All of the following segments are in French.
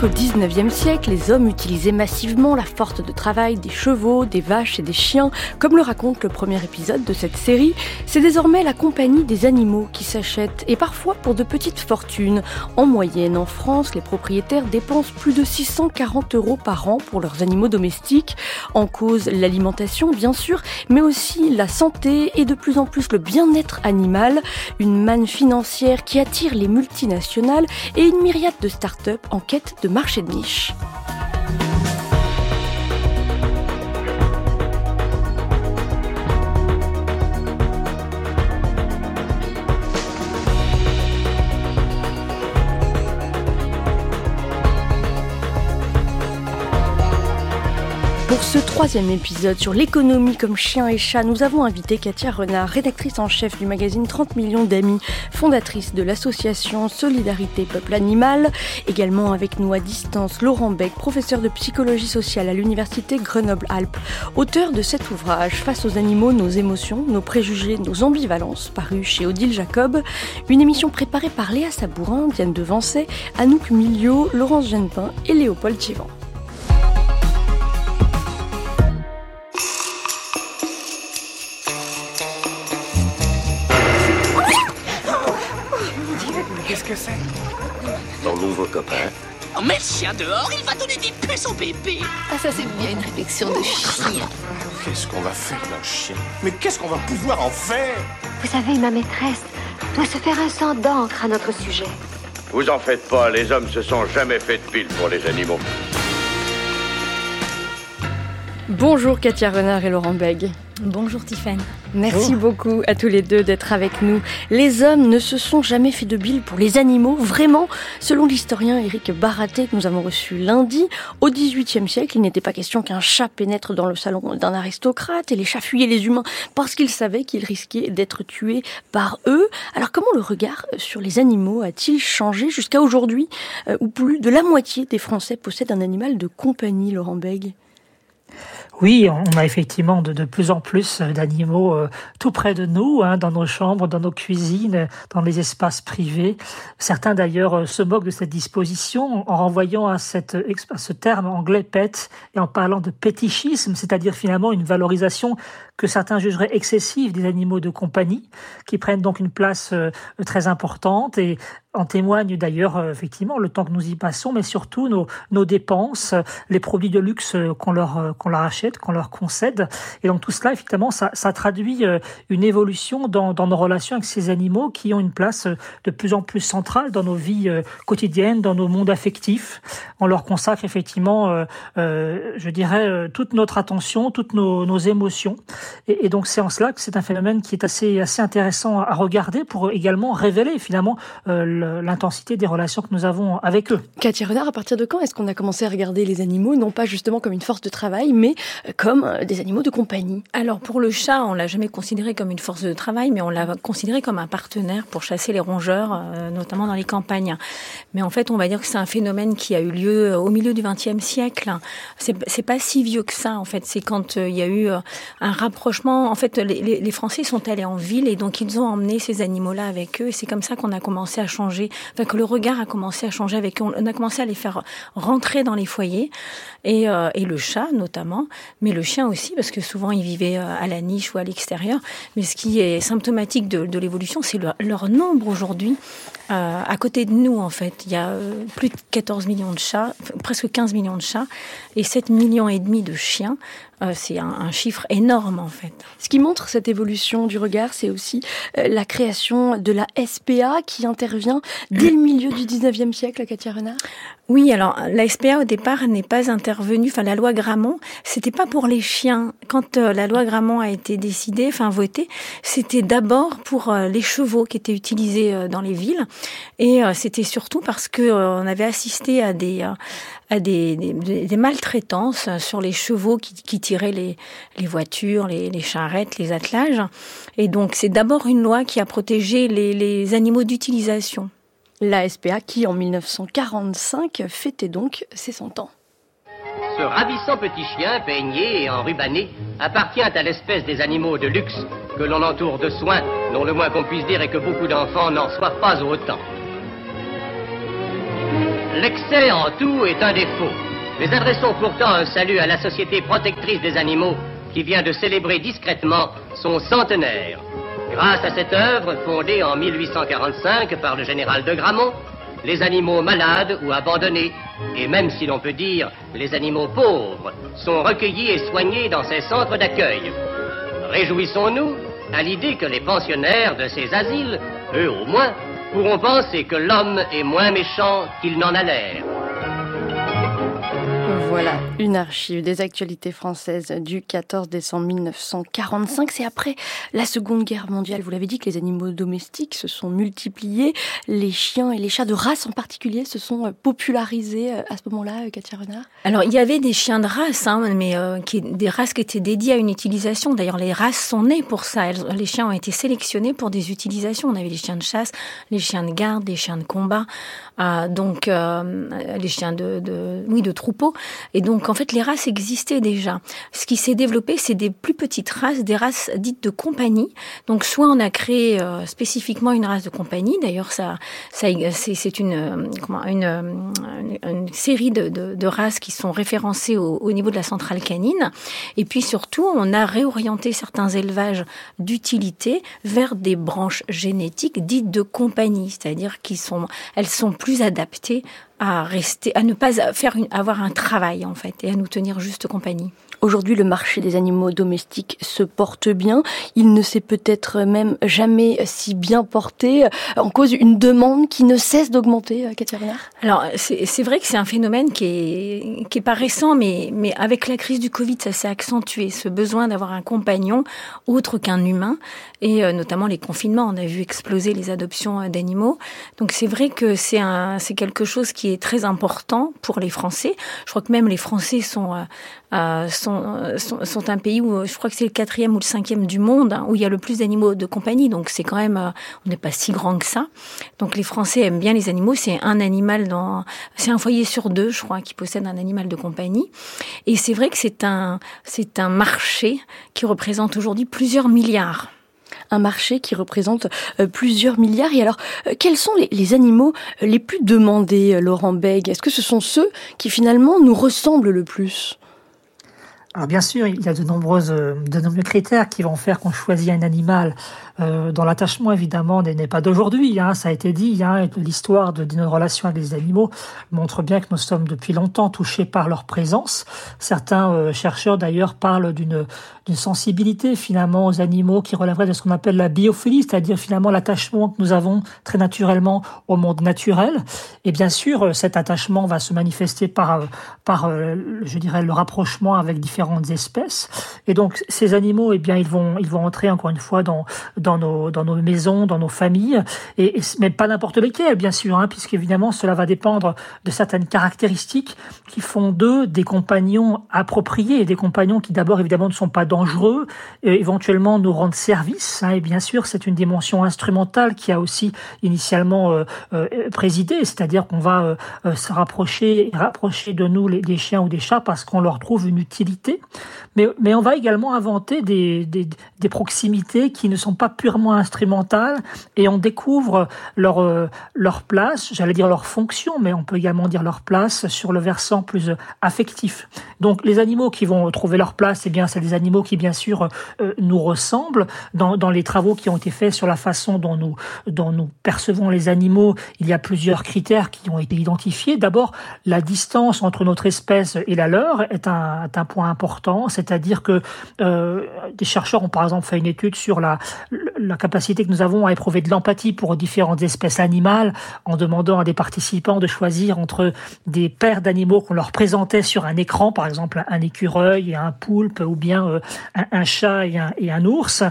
Qu'au XIXe siècle, les hommes utilisaient massivement la force de travail des chevaux, des vaches et des chiens, comme le raconte le premier épisode de cette série, c'est désormais la compagnie des animaux qui s'achètent, et parfois pour de petites fortunes. En moyenne, en France, les propriétaires dépensent plus de 640 euros par an pour leurs animaux domestiques. En cause, l'alimentation, bien sûr, mais aussi la santé et de plus en plus le bien-être animal, une manne financière qui attire les multinationales et une myriade de start-up en quête de marché de niche. Pour ce troisième épisode sur l'économie comme chien et chat, nous avons invité Katia Renard, rédactrice en chef du magazine 30 millions d'amis, fondatrice de l'association Solidarité Peuple Animal. Également avec nous à distance, Laurent Beck, professeur de psychologie sociale à l'université Grenoble-Alpes, auteur de cet ouvrage Face aux animaux, nos émotions, nos préjugés, nos ambivalences, paru chez Odile Jacob. Une émission préparée par Léa Sabourin, Diane Devancet, Anouk Miliot, Laurence Genepin et Léopold Chivant. Que c'est Ton nouveau copain Oh, mets le chien dehors, il va donner des puces au bébé. Ah, ça, c'est bien une réflexion de chien. Qu'est-ce qu'on va faire d'un chien? Mais qu'est-ce qu'on va pouvoir en faire? Vous savez, ma maîtresse doit se faire un sang d'encre à notre sujet. Vous en faites pas, les hommes se sont jamais fait de pile pour les animaux. Bonjour Katia Renard et Laurent Beg. Bonjour Tiffany. Merci beaucoup à tous les deux d'être avec nous. Les hommes ne se sont jamais fait de bile pour les animaux, vraiment. Selon l'historien Éric Baraté que nous avons reçu lundi, au XVIIIe siècle, il n'était pas question qu'un chat pénètre dans le salon d'un aristocrate et les chats fuyaient les humains parce qu'ils savaient qu'ils risquaient d'être tués par eux. Alors comment le regard sur les animaux a-t-il changé jusqu'à aujourd'hui euh, où plus de la moitié des Français possèdent un animal de compagnie, Laurent Beg oui, on a effectivement de, de plus en plus d'animaux euh, tout près de nous, hein, dans nos chambres, dans nos cuisines, dans les espaces privés. Certains d'ailleurs euh, se moquent de cette disposition en renvoyant à, cette, à ce terme anglais pet et en parlant de pétichisme, c'est-à-dire finalement une valorisation que certains jugeraient excessive des animaux de compagnie, qui prennent donc une place euh, très importante et en témoigne d'ailleurs euh, effectivement le temps que nous y passons, mais surtout nos, nos dépenses, les produits de luxe qu'on leur, qu'on leur achète, qu'on leur concède. Et donc tout cela, effectivement, ça, ça traduit une évolution dans, dans nos relations avec ces animaux qui ont une place de plus en plus centrale dans nos vies quotidiennes, dans nos mondes affectifs. On leur consacre effectivement, euh, euh, je dirais, toute notre attention, toutes nos, nos émotions. Et, et, donc c'est en cela que c'est un phénomène qui est assez, assez intéressant à regarder pour également révéler finalement euh, l'intensité des relations que nous avons avec eux. Katia Renard, à partir de quand est-ce qu'on a commencé à regarder les animaux, non pas justement comme une force de travail, mais comme des animaux de compagnie? Alors pour le chat, on l'a jamais considéré comme une force de travail, mais on l'a considéré comme un partenaire pour chasser les rongeurs, euh, notamment dans les campagnes. Mais en fait, on va dire que c'est un phénomène qui a eu lieu au milieu du XXe siècle. C'est pas si vieux que ça, en fait. C'est quand euh, il y a eu un rapprochement. En fait, les, Français sont allés en ville et donc ils ont emmené ces animaux-là avec eux. Et c'est comme ça qu'on a commencé à changer, enfin que le regard a commencé à changer avec eux. On a commencé à les faire rentrer dans les foyers et, euh, et le chat notamment, mais le chien aussi parce que souvent ils vivaient à la niche ou à l'extérieur. Mais ce qui est symptomatique de, de l'évolution, c'est leur, leur, nombre aujourd'hui. Euh, à côté de nous, en fait, il y a plus de 14 millions de chats, presque 15 millions de chats et 7 millions et demi de chiens. Euh, c'est un, un, chiffre énorme en fait. Ce qui montre cette évolution du regard, c'est aussi euh, la création de la SPA qui intervient dès le milieu du 19e siècle, Katia Renard? Oui, alors la SPA au départ n'est pas intervenue. Enfin, la loi Grammont, c'était pas pour les chiens. Quand euh, la loi Grammont a été décidée, enfin votée, c'était d'abord pour les chevaux qui étaient utilisés dans les villes, et c'était surtout parce que on avait assisté à des à des, des, des, maltraitances sur les chevaux qui, qui tiraient les, les voitures, les, les charrettes, les attelages. Et donc c'est d'abord une loi qui a protégé les, les animaux d'utilisation. La SPA qui, en 1945, fêtait donc ses 100 ans. Ce ravissant petit chien, peigné et enrubanné, appartient à l'espèce des animaux de luxe que l'on entoure de soins, dont le moins qu'on puisse dire est que beaucoup d'enfants n'en soient pas autant. L'excès en tout est un défaut. Mais adressons pourtant un salut à la Société protectrice des animaux qui vient de célébrer discrètement son centenaire. Grâce à cette œuvre, fondée en 1845 par le général de Gramont, les animaux malades ou abandonnés, et même si l'on peut dire les animaux pauvres, sont recueillis et soignés dans ces centres d'accueil. Réjouissons-nous à l'idée que les pensionnaires de ces asiles, eux au moins, pourront penser que l'homme est moins méchant qu'il n'en a l'air. Voilà, une archive des actualités françaises du 14 décembre 1945. C'est après la Seconde Guerre mondiale. Vous l'avez dit que les animaux domestiques se sont multipliés. Les chiens et les chats de race en particulier se sont euh, popularisés euh, à ce moment-là, euh, Katia Renard? Alors, il y avait des chiens de race, hein, mais qui, des races qui étaient dédiées à une utilisation. D'ailleurs, les races sont nées pour ça. les chiens ont été sélectionnés pour des utilisations. On avait les chiens de chasse, les chiens de garde, les chiens de combat, donc les chiens de, de, oui, de troupeau. Et donc, en fait, les races existaient déjà. Ce qui s'est développé, c'est des plus petites races, des races dites de compagnie. Donc, soit on a créé euh, spécifiquement une race de compagnie. D'ailleurs, ça, ça c'est une, euh, comment, une, euh, une, série de, de, de, races qui sont référencées au, au, niveau de la centrale canine. Et puis, surtout, on a réorienté certains élevages d'utilité vers des branches génétiques dites de compagnie, c'est-à-dire qui sont, elles sont plus adaptées à rester, à ne pas faire avoir un travail en fait et à nous tenir juste compagnie. Aujourd'hui, le marché des animaux domestiques se porte bien. Il ne s'est peut-être même jamais si bien porté en cause une demande qui ne cesse d'augmenter, euh, Katia Alors, c'est vrai que c'est un phénomène qui est, qui est pas récent, mais, mais avec la crise du Covid, ça s'est accentué. Ce besoin d'avoir un compagnon autre qu'un humain et euh, notamment les confinements. On a vu exploser les adoptions euh, d'animaux. Donc, c'est vrai que c'est c'est quelque chose qui est très important pour les Français. Je crois que même les Français sont, euh, sont, sont, sont, un pays où je crois que c'est le quatrième ou le cinquième du monde hein, où il y a le plus d'animaux de compagnie. Donc c'est quand même, euh, on n'est pas si grand que ça. Donc les Français aiment bien les animaux. C'est un animal dans, c'est un foyer sur deux, je crois, qui possède un animal de compagnie. Et c'est vrai que c'est un, c'est un marché qui représente aujourd'hui plusieurs milliards un marché qui représente euh, plusieurs milliards. Et alors, quels sont les, les animaux les plus demandés, Laurent Beg Est-ce que ce sont ceux qui finalement nous ressemblent le plus? Alors bien sûr, il y a de nombreuses, nombreux critères qui vont faire qu'on choisit un animal euh, dont l'attachement évidemment n'est pas d'aujourd'hui. Hein, ça a été dit. Hein, L'histoire de, de, nos relations avec les animaux montre bien que nous sommes depuis longtemps touchés par leur présence. Certains euh, chercheurs d'ailleurs parlent d'une sensibilité finalement aux animaux qui relèverait de ce qu'on appelle la biophilie, c'est-à-dire finalement l'attachement que nous avons très naturellement au monde naturel. Et bien sûr, cet attachement va se manifester par par euh, je dirais le rapprochement avec différentes espèces. Et donc ces animaux, eh bien, ils vont, ils vont entrer encore une fois dans, dans, nos, dans nos maisons, dans nos familles, et, et mais pas n'importe lesquelles, bien sûr, hein, puisqu'évidemment cela va dépendre de certaines caractéristiques qui font d'eux des compagnons appropriés, des compagnons qui d'abord évidemment ne sont pas dangereux, éventuellement nous rendent service. Hein, et bien sûr, c'est une dimension instrumentale qui a aussi initialement euh, euh, présidé, c'est-à-dire qu'on va euh, se rapprocher, rapprocher de nous les, des chiens ou des chats parce qu'on leur trouve une utilité mais, mais on va également inventer des, des, des, proximités qui ne sont pas purement instrumentales et on découvre leur, euh, leur place, j'allais dire leur fonction, mais on peut également dire leur place sur le versant plus affectif. Donc les animaux qui vont trouver leur place, eh bien c'est des animaux qui bien sûr euh, nous ressemblent. Dans, dans les travaux qui ont été faits sur la façon dont nous, dont nous percevons les animaux, il y a plusieurs critères qui ont été identifiés. D'abord, la distance entre notre espèce et la leur est un, est un point important, c'est-à-dire que euh, des chercheurs ont par exemple fait une étude sur la, la capacité que nous avons à éprouver de l'empathie pour différentes espèces animales en demandant à des participants de choisir entre des paires d'animaux qu'on leur présentait sur un écran, par exemple un écureuil et un poulpe ou bien euh, un, chat et un ours.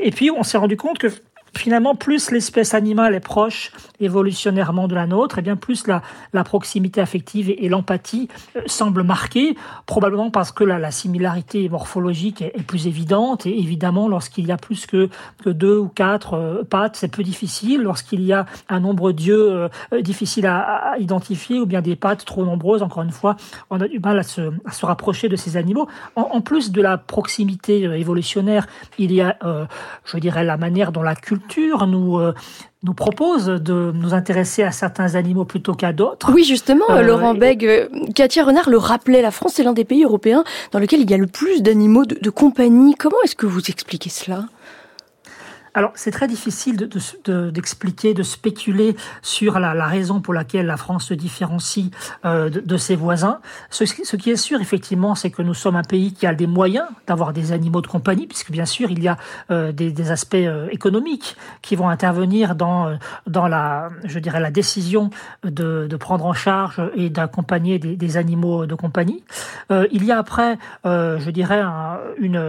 Et puis on s'est rendu compte que finalement, plus l'espèce animale est proche évolutionnairement de la nôtre, et bien plus la, proximité affective et, l'empathie euh, semblent marquées, probablement parce que la, la similarité morphologique est, plus évidente, et évidemment, lorsqu'il y a plus que, que deux ou quatre euh, pattes, c'est plus difficile. Lorsqu'il y a un nombre d'yeux euh, difficile à, identifier, ou bien des pattes trop nombreuses, encore une fois, on a du mal à se, rapprocher de ces animaux. En, plus de la proximité évolutionnaire, il y a, je dirais, la manière dont la culture nous nous propose de nous intéresser à certains animaux plutôt qu'à d'autres. Oui, justement, euh, Laurent Beg, euh, Katia Renard le rappelait, la France est l'un des pays européens dans lequel il y a le plus d'animaux de compagnie. Comment est-ce que vous expliquez cela? Alors, c'est très difficile d'expliquer, de, de, spéculer sur la, la, raison pour laquelle la France se différencie euh, de, de, ses voisins. Ce, ce, qui est sûr, effectivement, c'est que nous sommes un pays qui a des moyens d'avoir des animaux de compagnie, puisque bien sûr, il y a euh, des, des, aspects euh, économiques qui vont intervenir dans, euh, dans la, je dirais, la décision de, de prendre en charge et d'accompagner des, des, animaux de compagnie. Euh, il y a après, je dirais, un, une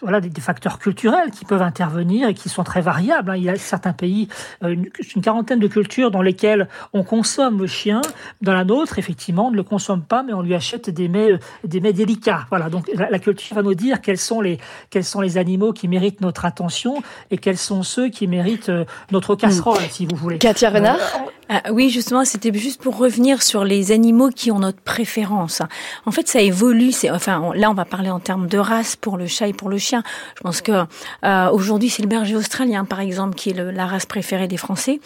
voilà, des, facteurs culturels qui peuvent intervenir et qui sont très variables. Hein. Il y a certains pays, euh, une, une, quarantaine de cultures dans lesquelles on consomme le chien. Dans la nôtre, effectivement, on ne le consomme pas, mais on lui achète des mets, euh, des mets délicats. Voilà, donc la, culture va nous dire quels sont, les, quels sont les animaux qui méritent notre attention et quels sont ceux qui méritent euh, notre casserole, hmm. si vous voulez. Katia Renard? Ah, oui, justement, c'était juste pour revenir sur les animaux qui ont notre préférence. En fait, ça évolue. Enfin, là, on va parler en termes de race pour le chat et pour le chien. Je pense que euh, aujourd'hui, c'est le berger australien, par exemple, qui est la race préférée des Français,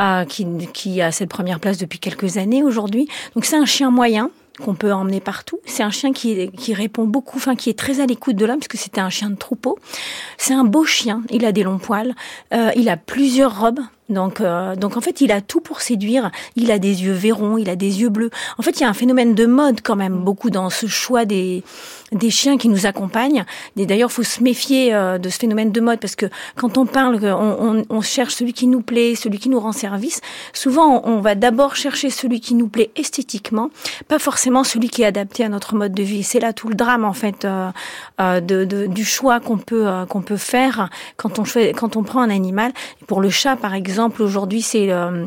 euh, qui, a cette première place depuis quelques années aujourd'hui. Donc, c'est un chien moyen qu'on peut emmener partout. C'est un chien qui, qui répond beaucoup, enfin qui est très à l'écoute de l'homme, parce que c'était un chien de troupeau. C'est un beau chien. Il a des longs poils. Euh, il a plusieurs robes. Donc, euh, donc en fait, il a tout pour séduire. Il a des yeux verrons, il a des yeux bleus. En fait, il y a un phénomène de mode quand même beaucoup dans ce choix des des chiens qui nous accompagnent. D'ailleurs, faut se méfier euh, de ce phénomène de mode parce que quand on parle, on, on, on, cherche celui qui nous plaît, celui qui nous rend service. Souvent, on va d'abord chercher celui qui nous plaît esthétiquement, pas forcément celui qui est adapté à notre mode de vie. C'est là tout le drame en fait euh, euh de, de, du choix qu'on peut qu'on peut faire quand on quand on prend un animal. Pour le chat, par exemple exemple, aujourd'hui, c'est le,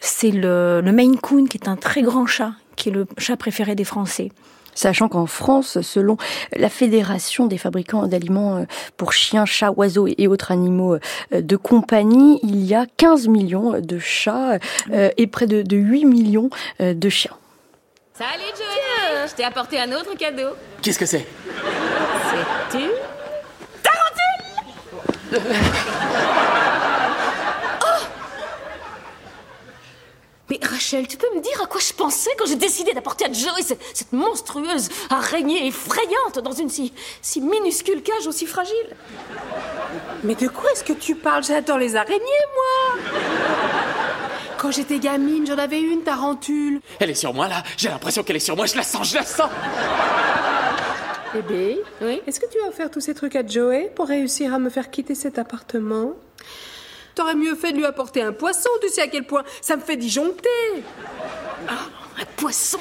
c'est le, le Maine Coon, qui est un très grand chat, qui est le chat préféré des Français. Sachant qu'en France, selon la Fédération des fabricants d'aliments euh, pour chiens, chats, oiseaux et autres animaux euh, de compagnie, il y a 15 millions de chats euh, et près de, 8 millions de chiens. Salut Joël Je t'ai apporté un autre cadeau. Qu'est-ce que c'est? C'est une tarentule Mais Rachel, tu peux me dire à quoi je pensais quand j'ai décidé d'apporter à Joey cette, monstrueuse araignée effrayante dans une si, si minuscule cage aussi fragile? Mais de quoi est-ce que tu parles? J'adore les araignées, moi! Quand j'étais gamine, j'en avais une tarentule. Elle est sur moi, là. J'ai l'impression qu'elle est sur moi, je la sens, je la sens. Bébé, oui. est-ce que tu vas faire tous ces trucs à Joey pour réussir à me faire quitter cet appartement? T'aurais mieux fait de lui apporter un poisson, tu sais à quel point ça me fait disjoncter. Ah, un poisson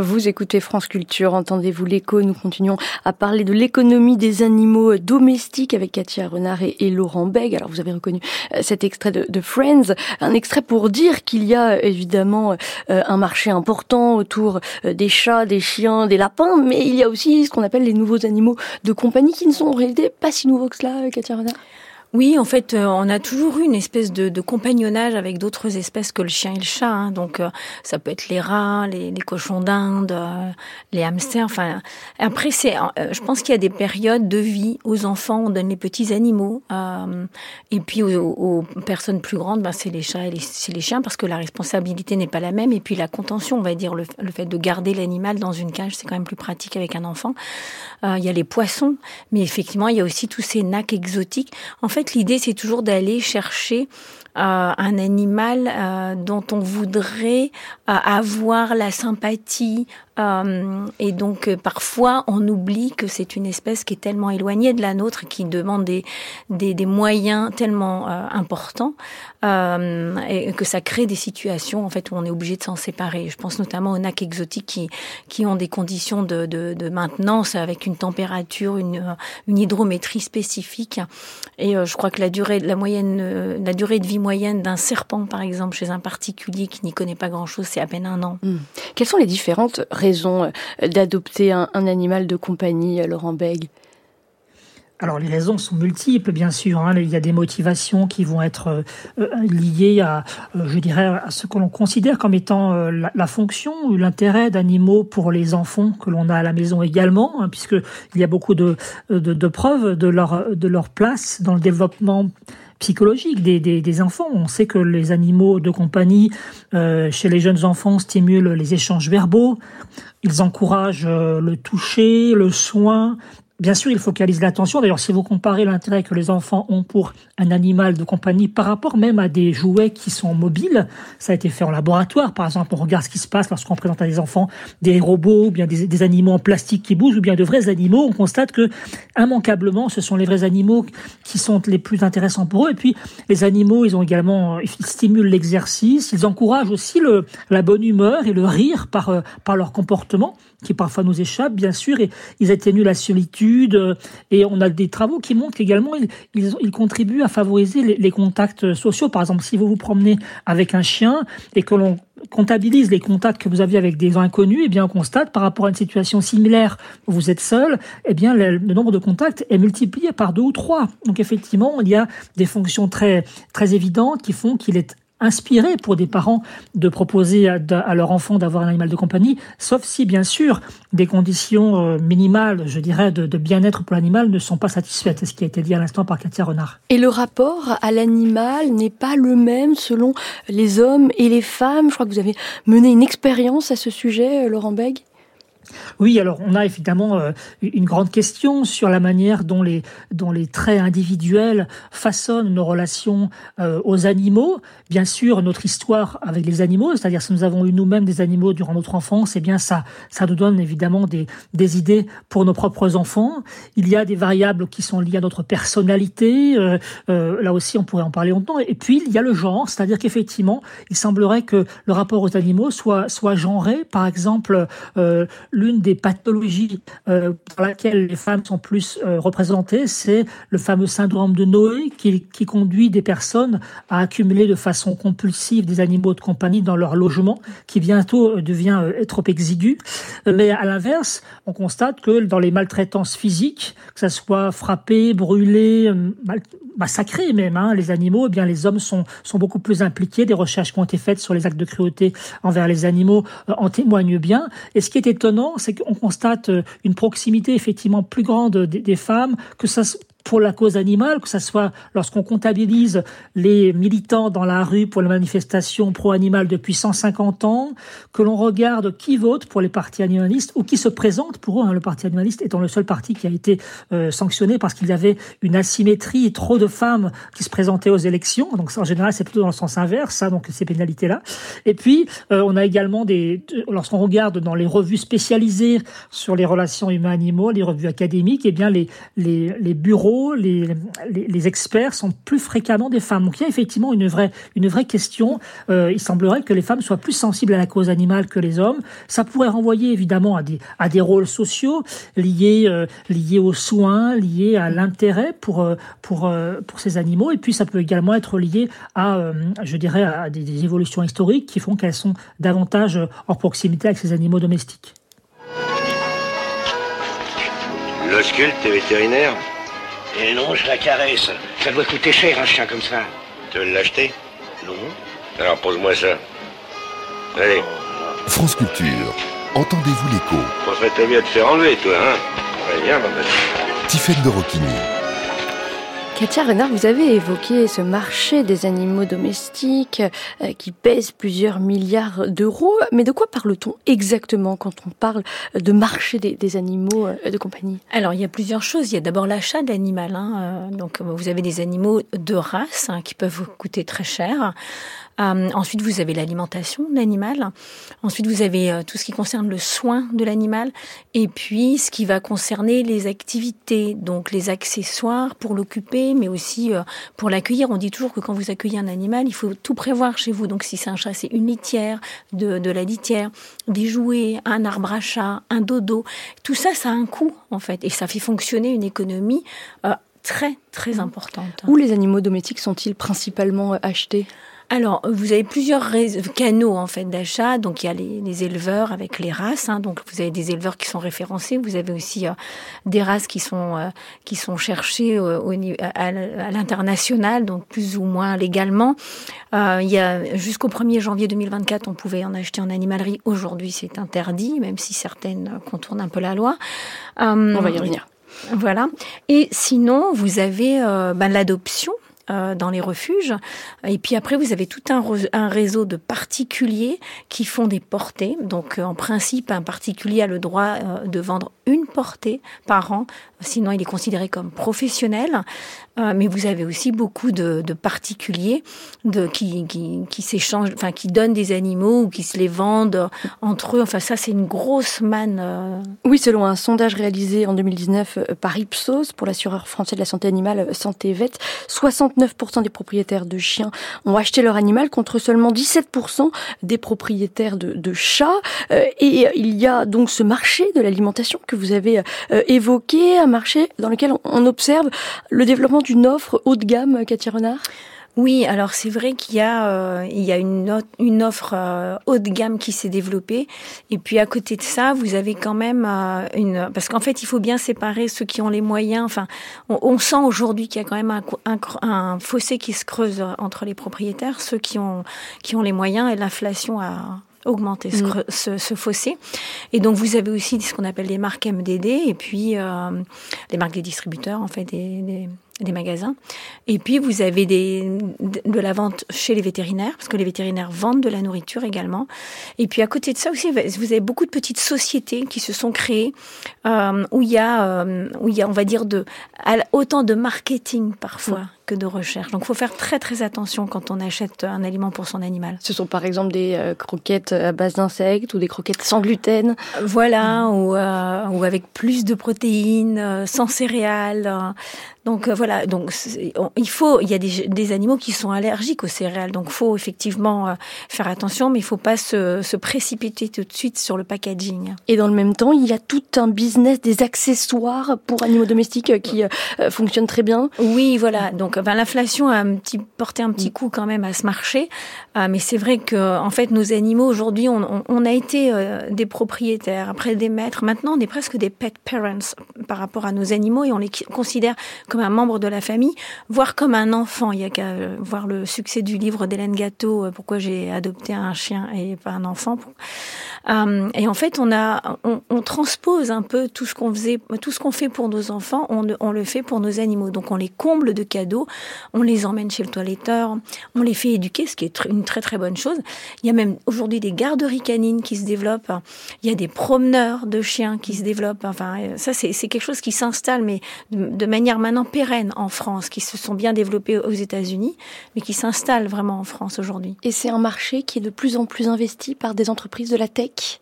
vous écoutez France Culture, entendez-vous l'écho Nous continuons à parler de l'économie des animaux domestiques avec Katia Renard et, Laurent Beg. Alors vous avez reconnu euh, cet extrait de, Friends, un extrait pour dire qu'il y a évidemment euh, un marché important autour euh, des chats, des chiens, des lapins, mais il y a aussi ce qu'on appelle les nouveaux animaux de compagnie qui ne sont en réalité pas si nouveaux que cela, Katia Renard? Oui, en fait, euh, on a toujours eu une espèce de, de compagnonnage avec d'autres espèces que le chien et le chat. Hein. Donc, euh, ça peut être les rats, les, les cochons d'Inde, euh, les hamsters. Enfin, après, c'est, je pense qu'il y a des périodes de vie aux enfants. On donne les petits animaux, et puis aux, aux, personnes plus grandes, ben, c'est les chats et les, c'est les chiens parce que la responsabilité n'est pas la même. Et puis la contention, on va dire, le, le fait de garder l'animal dans une cage, c'est quand même plus pratique avec un enfant. il y a les poissons, mais effectivement, il y a aussi tous ces nacs exotiques. En fait l'idée, c'est toujours d'aller chercher euh, un animal euh, dont on voudrait euh, avoir la sympathie. Et donc parfois on oublie que c'est une espèce qui est tellement éloignée de la nôtre, qui demande des, des, des moyens tellement importants et que ça crée des situations en fait où on est obligé de s'en séparer. Je pense notamment aux nacs exotiques qui, qui ont des conditions de, de, maintenance avec une température, une, une hydrométrie spécifique. Et je crois que la durée, la moyenne, la durée de vie moyenne d'un serpent, par exemple, chez un particulier qui n'y connaît pas grand-chose, c'est à peine un an. Hmm. Quelles sont les différentes raisons d'adopter un, animal de compagnie, Laurent Beg alors les raisons sont multiples, bien sûr. Hein. Il y a des motivations qui vont être euh, euh, liées à, euh, ce que l'on considère comme étant la, fonction ou l'intérêt d'animaux pour les enfants que l'on a à la maison également, hein, puisque il y a beaucoup de, preuves de leur place dans le développement psychologique des, des, enfants. On sait que les animaux de compagnie chez les jeunes enfants stimulent les échanges verbaux, ils encouragent le toucher, le soin, Bien sûr, il focalise l'attention. D'ailleurs, si vous comparez l'intérêt que les enfants ont pour un animal de compagnie par rapport même à des jouets qui sont mobiles, ça a été fait en laboratoire. Par exemple, on regarde ce qui se passe lorsqu'on présente à des enfants des robots, ou bien des, animaux en plastique qui bougent, ou bien de vrais animaux. On constate que, immanquablement, ce sont les vrais animaux qui sont les plus intéressants pour eux. Et puis, les animaux, ils ont également, ils stimulent l'exercice, ils encouragent aussi le, la bonne humeur et le rire par, euh, par leur comportement qui parfois nous échappent, bien sûr, et ils atténuent la solitude. Euh, et on a des travaux qui montrent qu'également, ils, ils, contribuent à favoriser les, contacts sociaux. Par exemple, si vous vous promenez avec un chien et que l'on comptabilise les contacts que vous aviez avec des inconnus, et eh bien on constate par rapport à une situation similaire où vous êtes seul, eh bien le, le, nombre de contacts est multiplié par deux ou trois. Donc effectivement, il y a des fonctions très très évidentes qui font qu'il est inspiré pour des parents de proposer à, leur enfant d'avoir un animal de compagnie, sauf si, bien sûr, des conditions euh, minimales, je dirais, de, bien-être pour l'animal ne sont pas satisfaites. C'est ce qui a été dit à l'instant par Katia Renard. Et le rapport à l'animal n'est pas le même selon les hommes et les femmes? Je crois que vous avez mené une expérience à ce sujet, Laurent Beg. Oui, alors on a évidemment euh, une grande question sur la manière dont les, traits individuels façonnent nos relations euh, aux animaux. Bien sûr, notre histoire avec les animaux, c'est-à-dire si nous avons eu nous-mêmes des animaux durant notre enfance, eh bien ça, ça nous donne évidemment des, des idées pour nos propres enfants. Il y a des variables qui sont liées à notre personnalité. Euh, là aussi, on pourrait en parler longtemps. Et puis, il y a le genre, c'est-à-dire qu'effectivement, il semblerait que le rapport aux animaux soit, soit genré. Par exemple, l'une des pathologies euh, dans laquelle les femmes sont plus euh, représentées, c'est le fameux syndrome de Noé qui, qui, conduit des personnes à accumuler de façon compulsive des animaux de compagnie dans leur logement, qui bientôt euh, devient euh, trop exigu. Mais à l'inverse, on constate que dans les maltraitances physiques, que ce soit frappé, brûlé, mal, massacrer même hein, les animaux, eh bien les hommes sont, sont beaucoup plus impliqués. Des recherches qui ont été faites sur les actes de cruauté envers les animaux euh, en témoignent bien. Et ce qui est étonnant, c'est qu'on constate euh, une proximité effectivement plus grande des, des femmes, que ça pour la cause animale, que ce soit lorsqu'on comptabilise les militants dans la rue pour les manifestations pro-animales depuis 150 ans, que l'on regarde qui vote pour les partis animalistes ou qui se présente pour eux. Hein, le parti animaliste étant le seul parti qui a été euh, sanctionné parce qu'il y avait une asymétrie, trop de femmes qui se présentaient aux élections. Donc en général, c'est plutôt dans le sens inverse, ça, donc ces pénalités-là. Et puis, euh, on a également des... Lorsqu'on regarde dans les revues spécialisées sur les relations humains-animaux, les revues académiques, eh bien les, les, les bureaux les, experts sont plus fréquemment des femmes. Donc il y a effectivement une vraie, une vraie question. Euh, il semblerait que les femmes soient plus sensibles à la cause animale que les hommes. Ça pourrait renvoyer évidemment à des, à des rôles sociaux liés, euh, liés aux soins, liés à l'intérêt pour, euh, pour, pour ces animaux. Et puis ça peut également être lié à, je dirais, à des, des évolutions historiques qui font qu'elles sont davantage en proximité avec ces animaux domestiques. L'ausculte est vétérinaire et non, je la caresse. Ça doit coûter cher un chien comme ça. Tu veux l'acheter Non. Alors pose-moi ça. Allez. France Culture. Entendez-vous l'écho On serait bien de faire enlever, toi, hein Allez, viens, bordel. Tiffaine de Roquigny. Katia Renard, vous avez évoqué ce marché des animaux domestiques euh, qui pèse plusieurs milliards d'euros. Mais de quoi parle-t-on exactement quand on parle de marché des, animaux euh, de compagnie? Alors, il y a plusieurs choses. Il y a d'abord l'achat d'animal. Hein. Euh, donc, vous avez des animaux de race hein, qui peuvent vous coûter très cher. Euh, ensuite, vous avez l'alimentation de l'animal. Ensuite, vous avez euh, tout ce qui concerne le soin de l'animal. Et puis, ce qui va concerner les activités, donc les accessoires pour l'occuper, mais aussi euh, pour l'accueillir. On dit toujours que quand vous accueillez un animal, il faut tout prévoir chez vous. Donc, si c'est un chat, c'est une litière, de, de la litière, des jouets, un arbre à chat, un dodo. Tout ça, ça a un coût, en fait. Et ça fait fonctionner une économie très très importante. Où les animaux domestiques sont-ils principalement achetés? Alors, vous avez plusieurs canaux en fait d'achat. Donc, il y a les, éleveurs avec les races. Hein. Donc, vous avez des éleveurs qui sont référencés. Vous avez aussi euh, des races qui sont euh, qui sont cherchées euh, au, à, l'international, donc plus ou moins légalement. il y a jusqu'au 1er janvier 2024, on pouvait en acheter en animalerie. Aujourd'hui, c'est interdit, même si certaines contournent un peu la loi. on va y revenir. Voilà. Et sinon, vous avez ben, l'adoption euh, dans les refuges. Et puis après, vous avez tout un, réseau de particuliers qui font des portées. Donc, euh, en principe, un particulier a le droit euh, de vendre une portée par an. Sinon, il est considéré comme professionnel. mais vous avez aussi beaucoup de, particuliers qui, s'échangent, enfin, qui donnent des animaux ou qui se les vendent entre eux. Enfin, ça, c'est une grosse manne. Oui, selon un sondage réalisé en 2019 par Ipsos pour l'assureur français de la santé animale Santé Vet, 60 9% des propriétaires de chiens ont acheté leur animal contre seulement 17% des propriétaires de, chats. Euh, et il y a donc ce marché de l'alimentation que vous avez euh, évoqué, marché dans lequel on observe le développement d'une offre haut de gamme, Cathy Renard? Oui, alors c'est vrai qu'il y a euh, il y a une, offre euh, haut de gamme qui s'est développée. Et puis à côté de ça, vous avez quand même euh, une parce qu'en fait, il faut bien séparer ceux qui ont les moyens, enfin on, sent aujourd'hui qu'il y a quand même un, un, un, fossé qui se creuse entre les propriétaires, ceux qui ont qui ont les moyens et l'inflation a augmenter ce, mm. ce, ce, fossé. Et donc vous avez aussi ce qu'on appelle les marques MDD et puis euh, les marques des distributeurs en fait des, des, des, magasins. Et puis vous avez des, de la vente chez les vétérinaires parce que les vétérinaires vendent de la nourriture également. Et puis à côté de ça aussi vous avez beaucoup de petites sociétés qui se sont créées euh, où il y a euh, où il y a on va dire de autant de marketing parfois. Mm de recherche. Donc il faut faire très très attention quand on achète un aliment pour son animal. Ce sont par exemple des euh, croquettes à base d'insectes ou des croquettes sans gluten. Voilà, ou, euh, ou avec plus de protéines, euh, sans céréales. Donc euh, voilà, donc il faut, il y a des, des, animaux qui sont allergiques aux céréales, donc faut effectivement euh, faire attention, mais il faut pas se, se, précipiter tout de suite sur le packaging. Et dans le même temps, il y a tout un business des accessoires pour animaux domestiques euh, qui euh, fonctionne très bien. Oui, voilà. Donc ben, l'inflation a un petit porté un petit coup quand même à ce marché, euh, mais c'est vrai que en fait nos animaux aujourd'hui, on, on, on, a été des propriétaires, après des maîtres, maintenant on est presque des pet parents par rapport à nos animaux et on les considère comme un membre de la famille, voire comme un enfant. Il y a qu'à euh, voir le succès du livre d'Hélène Gâteau, euh, pourquoi j'ai adopté un chien et pas un enfant. Euh, et en fait, on a, on, transpose un peu tout ce qu'on faisait, tout ce qu'on fait pour nos enfants, on, le fait pour nos animaux. Donc, on les comble de cadeaux, on les emmène chez le toiletteur, on les fait éduquer, ce qui est une très très bonne chose. Il y a même aujourd'hui des garderies canines qui se développent. Il y a des promeneurs de chiens qui se développent. Enfin, ça c'est quelque chose qui s'installe, mais de manière maintenant pérennes en France, qui se sont bien développées aux États-Unis, mais qui s'installent vraiment en France aujourd'hui. Et c'est un marché qui est de plus en plus investi par des entreprises de la tech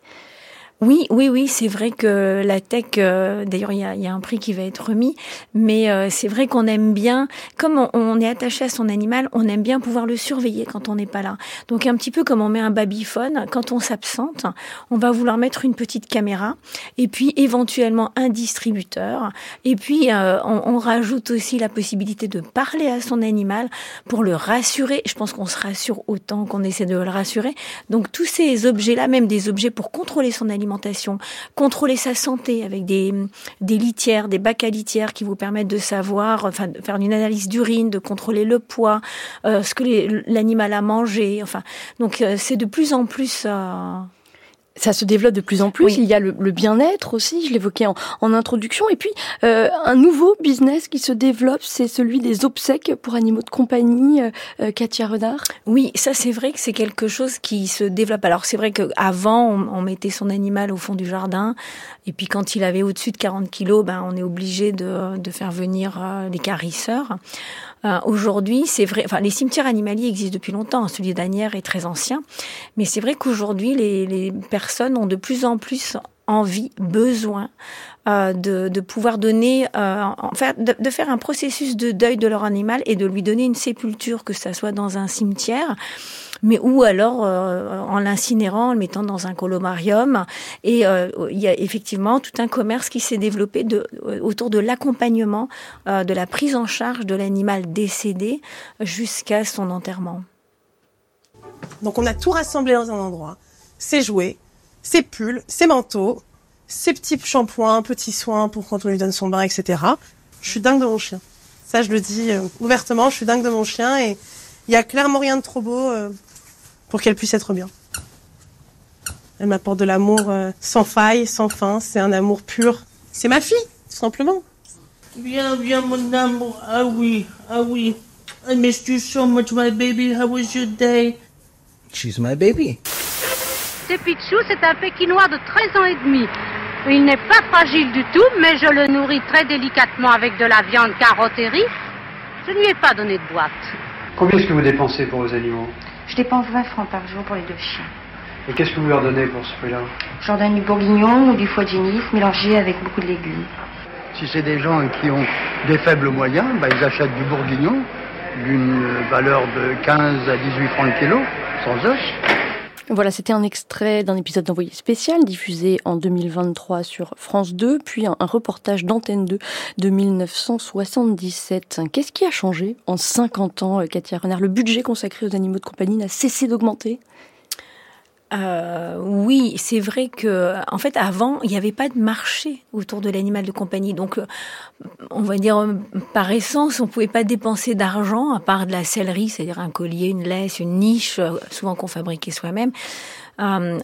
oui, oui, oui, c'est vrai que la tech, euh, d'ailleurs, il y a, y a, un prix qui va être remis, mais euh, c'est vrai qu'on aime bien, comme on, est attaché à son animal, on aime bien pouvoir le surveiller quand on n'est pas là. Donc un petit peu comme on met un babyphone, quand on s'absente, on va vouloir mettre une petite caméra, et puis éventuellement un distributeur, et puis euh, on, on, rajoute aussi la possibilité de parler à son animal pour le rassurer. Je pense qu'on se rassure autant qu'on essaie de le rassurer. Donc tous ces objets-là, même des objets pour contrôler son animal, contrôler sa santé avec des, litières, des bacs à litières qui vous permettent de savoir, enfin, faire une analyse d'urine, de contrôler le poids, euh, ce que l'animal a mangé. Enfin, donc euh, c'est de plus en plus. Euh, ça se développe de plus en plus. Il y a le, bien-être aussi, je l'évoquais en, en, introduction. Et puis, euh, un nouveau business qui se développe, c'est celui des obsèques pour animaux de compagnie. Euh, euh Katia Renard Oui, ça c'est vrai que c'est quelque chose qui se développe. Alors c'est vrai qu'avant, on, on mettait son animal au fond du jardin. Et puis quand il avait au-dessus de 40 kilos, ben, on est obligé de, de faire venir euh, les carisseurs. Euh, aujourd'hui, c'est vrai, enfin, les cimetières animaliers existent depuis longtemps. Celui d'Anières est très ancien. Mais c'est vrai qu'aujourd'hui, les, les personnes ont de plus en plus envie, besoin euh, de, de, pouvoir donner, euh, de, faire un processus de deuil de leur animal et de lui donner une sépulture, que ça soit dans un cimetière, mais ou alors euh, en l'incinérant, en le mettant dans un colomarium. Et il y a effectivement tout un commerce qui s'est développé de, autour de l'accompagnement, de la prise en charge de l'animal décédé jusqu'à son enterrement. Donc on a tout rassemblé dans un endroit. Ses jouets, ses pulls, ses manteaux, ses petits shampoings, petits soins pour quand on lui donne son bain, etc. Je suis dingue de mon chien. Ça, je le dis euh, ouvertement, je suis dingue de mon chien et il y a clairement rien de trop beau euh, pour qu'elle puisse être bien. Elle m'apporte de l'amour euh, sans faille, sans fin. C'est un amour pur. C'est ma fille, tout simplement. Viens, viens, mon amour. Ah oui, ah oui. I missed you so much, my baby. How was your day? She's my baby. Pichou, c'est un pékinois de 13 ans et demi. Il n'est pas fragile du tout, mais je le nourris très délicatement avec de la viande carotte et riz. Je ne lui ai pas donné de boîte. Combien est-ce que vous dépensez pour vos animaux? Je dépense 20 francs par jour pour les deux chiens. Et qu'est-ce que vous leur donnez pour ce prix-là Je leur donne du bourguignon ou du foie de génisse mélangé avec beaucoup de légumes. Si c'est des gens qui ont des faibles moyens, bah, ils achètent du bourguignon d'une valeur de 15 à 18 francs le kilo, sans os. Voilà, c'était un extrait d'un épisode d'envoyé spécial diffusé en 2023 sur France 2, puis un, reportage d'Antenne 2 de 1977. Qu'est-ce qui a changé en 50 ans, Katia Renard? Le budget consacré aux animaux de compagnie n'a cessé d'augmenter? Euh, oui, c'est vrai que en fait avant il n'y avait pas de marché autour de l'animal de compagnie, donc euh, on va dire par essence on pouvait pas dépenser d'argent à part de la sellerie, c'est-à-dire un collier, une laisse, une niche, euh, souvent qu'on fabriquait soi-même. Euh,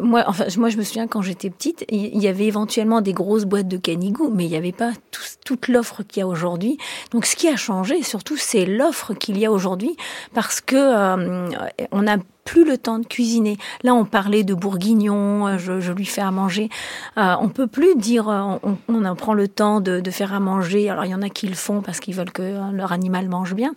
moi, enfin, moi, je me souviens quand j'étais petite, il y avait éventuellement des grosses boîtes de canigou, mais il n'y avait pas tout, toute l'offre qu'il y a aujourd'hui. Donc, ce qui a changé, surtout, c'est l'offre qu'il y a aujourd'hui, parce que euh, on a plus le temps de cuisiner. Là, on parlait de bourguignon, euh, je, je lui fais à manger. Euh, on peut plus dire, euh, on, on en prend le temps de, de, faire à manger. Alors, il y en a qui le font parce qu'ils veulent que leur animal mange bien,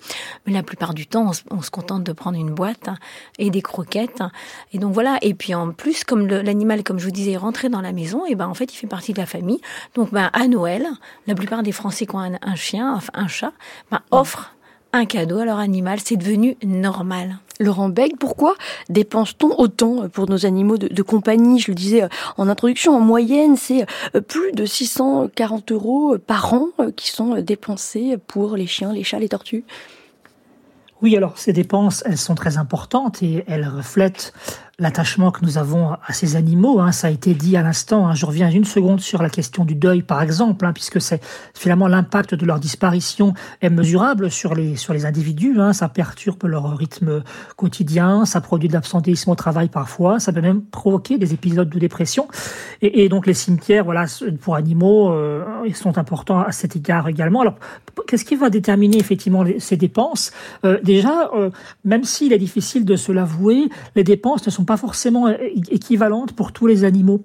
mais la plupart du temps, on se, on se contente de prendre une boîte et des croquettes. Et donc voilà. Et puis en plus, comme l'animal, comme je vous disais, est rentré dans la maison, et ben en fait, il fait partie de la famille. Donc, ben à Noël, la plupart des Français qui ont un, un chien, enfin un chat, ben offrent un cadeau à leur animal. C'est devenu normal. Laurent Beck, pourquoi dépense-t-on autant pour nos animaux de, de, compagnie? Je le disais en introduction, en moyenne, c'est plus de 640 euros par an qui sont dépensés pour les chiens, les chats, les tortues. Oui, alors ces dépenses, elles sont très importantes et elles reflètent l'attachement que nous avons à ces animaux. Hein, ça a été dit à l'instant. Hein, je reviens une seconde sur la question du deuil, par exemple, hein, puisque c'est finalement l'impact de leur disparition est mesurable sur les sur les individus. Hein, ça perturbe leur rythme quotidien, ça produit de l'absentéisme au travail parfois, ça peut même provoquer des épisodes de dépression. Et, donc les cimetières, voilà, pour animaux, euh, ils sont importants à cet égard également. Alors, qu'est-ce qui va déterminer effectivement ces dépenses? Euh, Déjà, euh, même s'il est difficile de se l'avouer, les dépenses ne sont pas forcément équivalentes pour tous les animaux.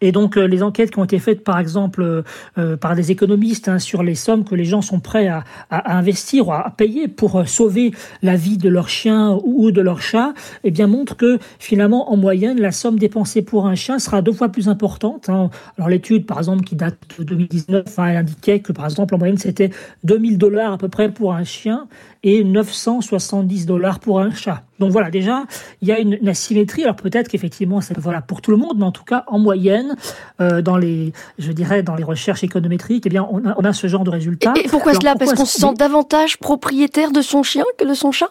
Et donc euh, les enquêtes qui ont été faites par exemple euh, euh, par des économistes hein, sur les sommes que les gens sont prêts à, investir ou à payer pour sauver la vie de leur chien ou de leur chat, eh bien montrent que finalement en moyenne la somme dépensée pour un chien sera deux fois plus importante. Hein. Alors l'étude par exemple qui date de 2019, hein, elle indiquait que par exemple en moyenne c'était 2000 dollars à peu près pour un chien et 970 dollars pour un chat. Donc voilà, déjà, il y a une, une asymétrie. Alors peut-être qu'effectivement, c'est voilà pour tout le monde, mais en tout cas, en moyenne, euh, dans les, je dirais, dans les recherches économétriques, eh bien, on a, on a ce genre de résultats. Et, et pourquoi Alors, cela? Parce qu'on se sent davantage propriétaire de son chien que de son chat?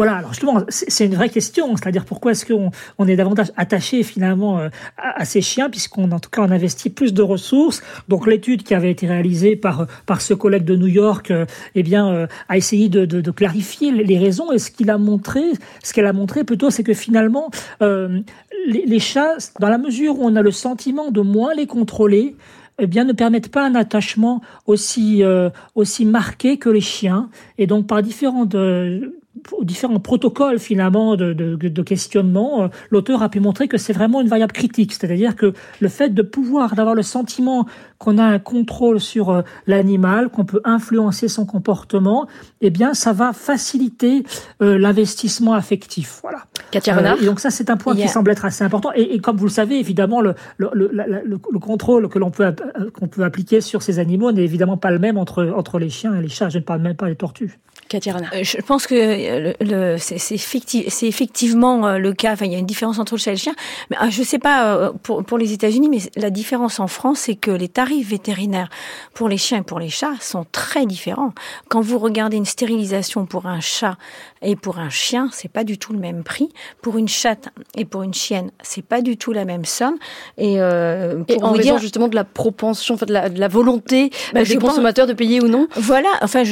Voilà, alors justement, c'est une vraie question, c'est-à-dire pourquoi est-ce qu'on on est davantage attaché finalement euh, à, à ces chiens, puisqu'on en tout cas on investit plus de ressources. Donc l'étude qui avait été réalisée par par ce collègue de New York, euh, eh bien, euh, a essayé de, de, de, clarifier les raisons. Et ce qu'il a montré, ce qu'elle a montré plutôt, c'est que finalement, euh, les, les chats, dans la mesure où on a le sentiment de moins les contrôler, eh bien, ne permettent pas un attachement aussi, euh, aussi marqué que les chiens. Et donc, par différentes, euh, aux différents protocoles finalement de, de, questionnement, euh, l'auteur a pu montrer que c'est vraiment une variable critique, c'est-à-dire que le fait de pouvoir d'avoir le sentiment qu'on a un contrôle sur euh, l'animal, qu'on peut influencer son comportement, eh bien, ça va faciliter euh, l'investissement affectif. Voilà. Katia Renard. Euh, et donc ça, c'est un point qui semble être assez important. Et, et, comme vous le savez, évidemment, le, le, le, le contrôle que l'on peut qu'on peut appliquer sur ces animaux n'est évidemment pas le même entre entre les chiens et les chats. Je ne parle même pas des tortues. Katia Renard. Je pense que le, le c'est effecti effectivement le cas. Enfin, il y a une différence entre le chat et le chien. Mais je ne sais pas pour, pour les États-Unis, mais la différence en France, c'est que les tarifs vétérinaires pour les chiens et pour les chats sont très différents. Quand vous regardez une stérilisation pour un chat et pour un chien, c'est pas du tout le même prix. Pour une chatte et pour une chienne, c'est pas du tout la même somme. Et, euh, pour et en raison dire... justement de la propension, enfin de, la, de la volonté bah, des consommateurs pense... de payer ou non? Voilà. Enfin,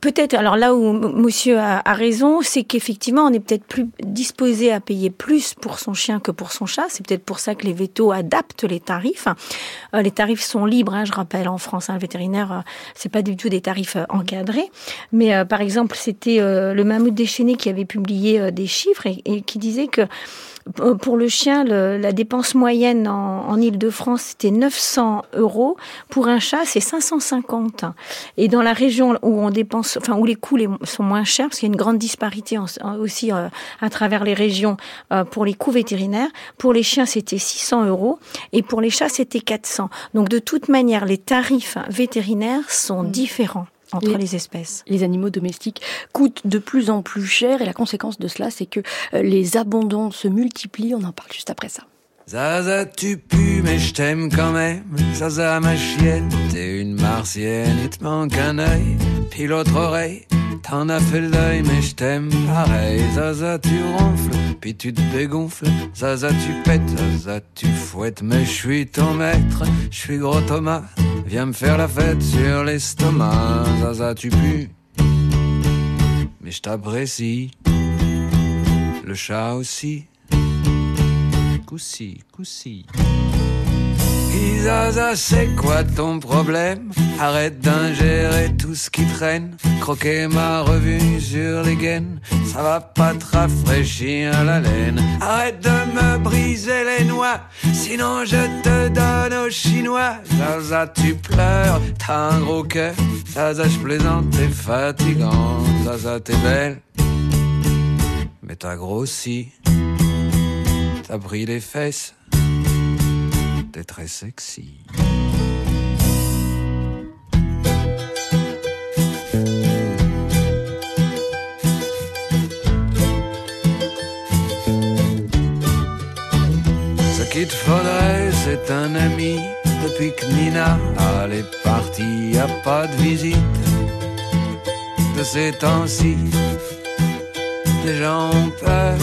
peut-être. Alors là où Monsieur a, a raison, c'est qu'effectivement, on est peut-être plus disposé à payer plus pour son chien que pour son chat. C'est peut-être pour ça que les vétos adaptent les tarifs. Euh, les tarifs sont libres. Je rappelle en France, un hein, vétérinaire, euh, c'est pas du tout des tarifs euh, encadrés. Mais euh, par exemple, c'était le mammouth déchaîné qui avait publié des chiffres et qui disait que pour le chien, le, la dépense moyenne en, en Ile-de-France, c'était 900 euros. Pour un chat, c'est 550. Et dans la région où on dépense, enfin où les coûts les, sont moins chers, parce qu'il y a une grande disparité en, aussi euh, à travers les régions euh, pour les coûts vétérinaires. Pour les chiens, c'était 600 euros, et pour les chats, c'était 400. Donc de toute manière, les tarifs vétérinaires sont mmh. différents entre les, les, espèces. Les animaux domestiques coûtent de plus en plus cher et la conséquence de cela, c'est que euh, les abandons se multiplient. On en parle juste après ça. Zaza, tu pues, mais je t'aime quand même. Zaza, ma chienne, t'es une martienne, il te manque un œil, puis l'autre oreille. T'en as fait le mais je t'aime pareil. Zaza, tu ronfles, puis tu te dégonfles. Zaza, tu pètes, Zaza, tu fouettes, mais je suis ton maître. Je suis gros Thomas, viens me faire la fête sur l'estomac. Zaza, tu pues, mais je t'apprécie. Le chat aussi. Coussi, coussi. Zaza, c'est quoi ton problème? Arrête d'ingérer tout ce qui traîne. Croquer ma revue sur les gaines, ça va pas te rafraîchir la laine. Arrête de me briser les noix, sinon je te donne aux Chinois. Zaza, tu pleures, t'as un gros cœur. Zaza, je plaisante, t'es fatigant. Zaza, t'es belle, mais t'as grossi. T'as pris les fesses t'es très sexy. Ce qu'il te faudrait, c'est un ami. Depuis que Nina, elle est partie, y a pas de visite. De ces temps-ci, les gens ont peur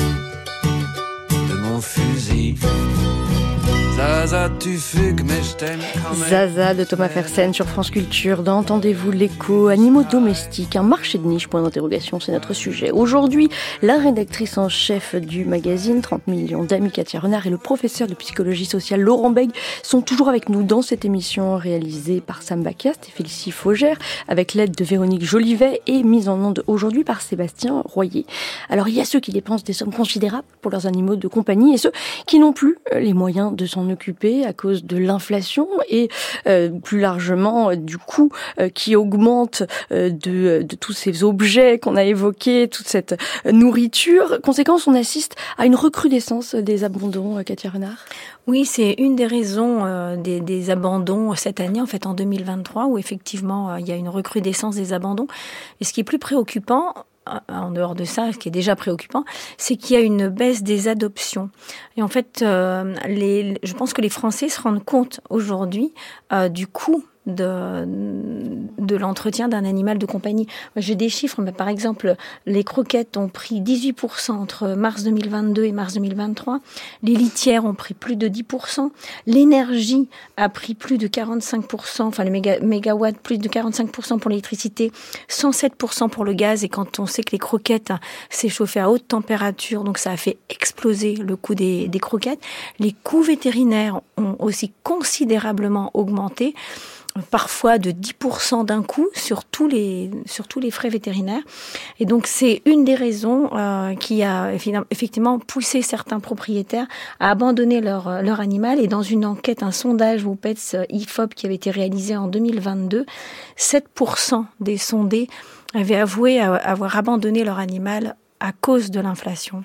Bean. Zaza, tu fugues, mais je t'aime quand même. Zaza de Thomas Fersen sur France Culture. Dans Entendez-vous l'écho Animaux domestiques, un marché de niche, point d'interrogation, c'est notre sujet. Aujourd'hui, la rédactrice en chef du magazine 30 millions d'amis, Katia Renard, et le professeur de psychologie sociale, Laurent Beg, sont toujours avec nous dans cette émission réalisée par Sam Bacast et Félicie Faugère, avec l'aide de Véronique Jolivet et mise en onde aujourd'hui par Sébastien Royer. Alors, il y a ceux qui dépensent des sommes considérables pour leurs animaux de compagnie et ceux qui n'ont plus les moyens de s'en occuper à cause de l'inflation et euh, plus largement euh, du coût euh, qui augmente de, tous ces objets qu'on a évoqués, toute cette nourriture. Conséquence, on assiste à une recrudescence des abandons, Katia Renard oui, c'est une des raisons des, des, abandons cette année, en fait en 2023, où effectivement il y a une recrudescence des abandons. Et ce qui est plus préoccupant, en dehors de ça, ce qui est déjà préoccupant, c'est qu'il y a une baisse des adoptions. Et en fait, euh, je pense que les Français se rendent compte aujourd'hui euh, du coût de, de l'entretien d'un animal de compagnie. J'ai des chiffres, mais par exemple, les croquettes ont pris 18% entre mars 2022 et mars 2023. Les litières ont pris plus de 10%. L'énergie a pris plus de 45%, enfin les méga, mégawatts, plus de 45% pour l'électricité, 107% pour le gaz. Et quand on sait que les croquettes s'échauffaient à haute température, donc ça a fait exploser le coût des croquettes. Les coûts vétérinaires ont aussi considérablement augmenté. Parfois de 10% d'un coup sur tous les sur tous les frais vétérinaires. Et donc c'est une des raisons euh, qui a effectivement poussé certains propriétaires à abandonner leur leur animal. Et dans une enquête, un sondage au Pets IFOP qui avait été réalisé en 2022, 7% des sondés avaient avoué avoir abandonné leur animal à cause de l'inflation.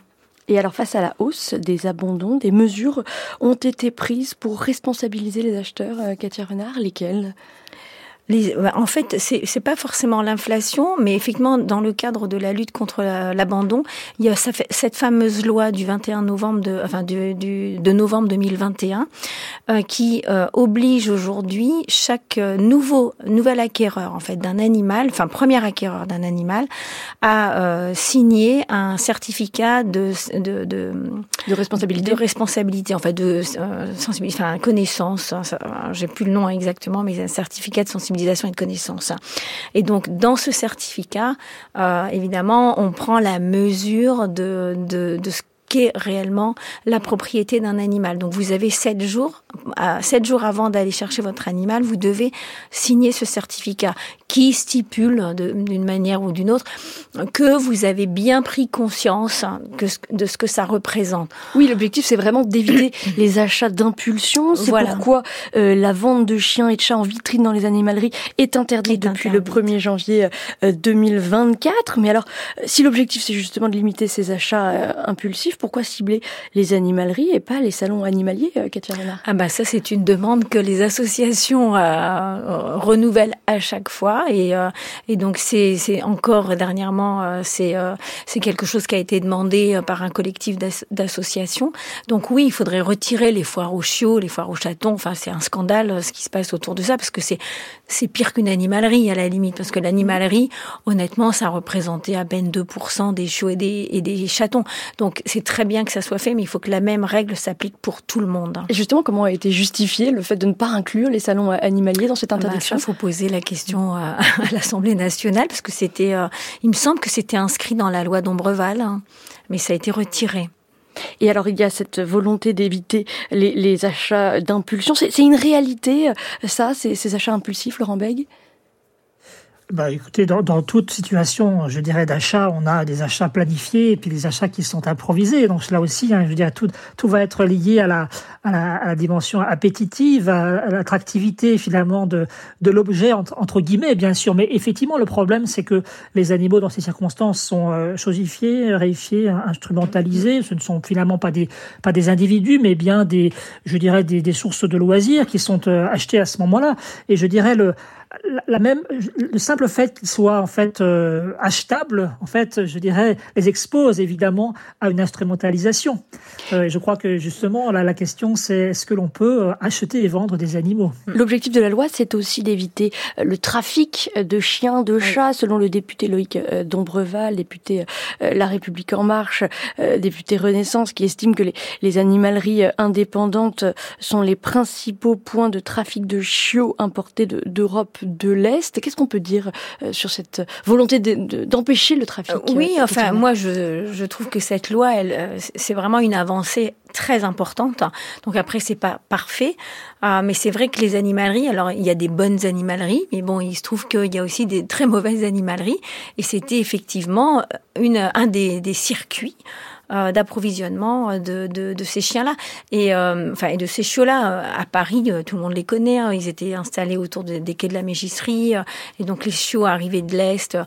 Et alors face à la hausse des abandons, des mesures ont été prises pour responsabiliser les acheteurs, euh, Katia Renard, lesquelles? En fait, c'est pas forcément l'inflation, mais effectivement, dans le cadre de la lutte contre l'abandon, il y a cette fameuse loi du 21 novembre de, enfin du, du de novembre 2021, euh, qui euh, oblige aujourd'hui chaque euh, nouveau nouvel acquéreur en fait d'un animal, enfin premier acquéreur d'un animal, à euh, signer un certificat de de, de de responsabilité, de responsabilité, en fait de sensibilité, enfin connaissance. Hein, J'ai plus le nom exactement, mais un certificat de sensibilité et de connaissances. Et donc, dans ce certificat, euh, évidemment, on prend la mesure de, de, de ce qu'est réellement la propriété d'un animal. Donc vous avez sept jours, sept jours avant d'aller chercher votre animal, vous devez signer ce certificat qui stipule d'une manière ou d'une autre que vous avez bien pris conscience que, de ce que ça représente. Oui, l'objectif c'est vraiment d'éviter les achats d'impulsion. C'est pourquoi euh, la vente de chiens et de chats en vitrine dans les animaleries est interdite depuis le 1er janvier 2024. Euh, Mais alors, si l'objectif c'est justement de limiter ces achats euh, impulsifs, pourquoi cibler les animaleries et pas les salons animaliers, Katia Renard? Ah bah ça c'est une demande que les associations renouvellent à chaque fois et, euh, et donc c'est encore dernièrement euh, c'est euh, c'est quelque chose qui a été demandé par un collectif d'associations. Donc oui, il faudrait retirer les foires aux chiots, les foires aux chatons. Enfin, c'est un scandale ce qui se passe autour de ça parce que c'est c'est pire qu'une animalerie à la limite parce que l'animalerie, honnêtement, ça représentait à peine 2% des chiots et des et des chatons. Donc c'est très bien que ça soit fait, mais il faut que la même règle s'applique pour tout le monde. Et justement, comment a été justifié le fait de ne pas inclure les salons animaliers dans cette bah, interdiction? Il faut poser la question à, l'Assemblée nationale parce que c'était, euh, il me semble que c'était inscrit dans la loi d'Ombreval, hein, mais ça a été retiré. Et alors, il y a cette volonté d'éviter les, achats d'impulsion. C'est une réalité, euh, ça, ces, ces achats impulsifs, Laurent Bègue? Bah, écoutez, dans, dans, toute situation, je dirais, d'achat, on a des achats planifiés et puis des achats qui sont improvisés. Donc là aussi, hein, je dirais, tout, tout va être lié à la, à la, à la dimension appétitive, à, l'attractivité finalement de, de l'objet, entre, entre, guillemets, bien sûr. Mais effectivement, le problème, c'est que les animaux, dans ces circonstances, sont euh, chosifiés, réifiés, instrumentalisés. Ce ne sont finalement pas des, pas des individus, mais bien des, je dirais, des, des sources de loisirs qui sont euh, achetées à ce moment-là. Et je dirais, le, la même, le simple fait qu'ils soient en fait euh, achetables, en fait, je dirais, les expose évidemment à une instrumentalisation. Euh, et je crois que justement, là, la question, c'est est-ce que l'on peut euh, acheter et vendre des animaux? L'objectif de la loi, c'est aussi d'éviter le trafic de chiens, de chats, selon le député Loïc Dombreval, député La République en Marche, député Renaissance, qui estime que les, les animaleries indépendantes sont les principaux points de trafic de chiots importés d'Europe. de l'Est. Qu'est-ce qu'on peut dire euh, sur cette volonté d'empêcher le trafic euh, Oui, enfin, moi, je, trouve que cette loi, elle, euh, c'est vraiment une avancée très importante. Donc après, c'est pas parfait, mais c'est vrai que les animaleries, alors il y a des bonnes animaleries, mais bon, il se trouve qu'il y a aussi des très mauvaises animaleries, et c'était effectivement une, un des, des circuits euh, d'approvisionnement euh, de, de, de, ces chiens-là et euh, enfin et de ces chiots-là à Paris tout le monde les connaît hein. ils étaient installés autour des quais de la Mégisserie et donc les chiots arrivaient de l'est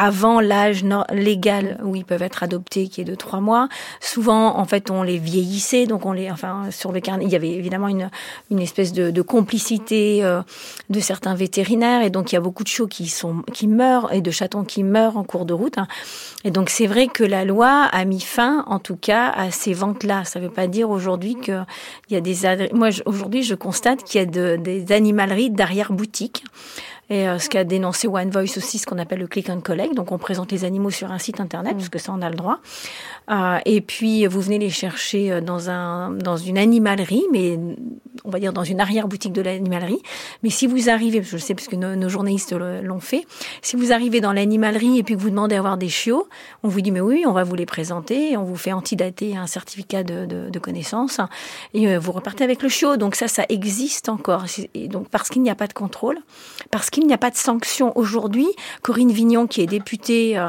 avant l'âge légal où ils peuvent être adoptés, qui est de trois mois. Souvent, en fait, on les vieillissait, donc on les, enfin, sur le carnet, il y avait évidemment une, une espèce de, de complicité euh, de certains vétérinaires, et donc il y a beaucoup de chiots qui sont, qui meurent et de chatons qui meurent en cours de route. Hein. Et donc c'est vrai que la loi a mis fin, en tout cas, à ces ventes-là. Ça ne veut pas dire aujourd'hui qu'il y a des, moi aujourd'hui je constate qu'il y a de, des animaleries d'arrière boutique et euh, ce qu'a dénoncé One Voice aussi, ce qu'on appelle le click and collect. Donc on présente les animaux sur un site internet, parce que ça on a le droit. Euh, et puis vous venez les chercher euh, dans un dans une animalerie, mais on va dire dans une arrière-boutique de l'animalerie. Mais si vous arrivez, je le sais parce que nos, journalistes l'ont fait, si vous arrivez dans l'animalerie et puis que vous demandez à voir des chiots, on vous dit mais oui, on va vous les présenter, on vous fait antidater un certificat de, connaissance et euh, vous repartez avec le chiot. Donc ça, ça existe encore. Et donc parce qu'il n'y a pas de contrôle, parce qu'il n'y a pas de sanction aujourd'hui, Corinne Vignon, qui est députée euh,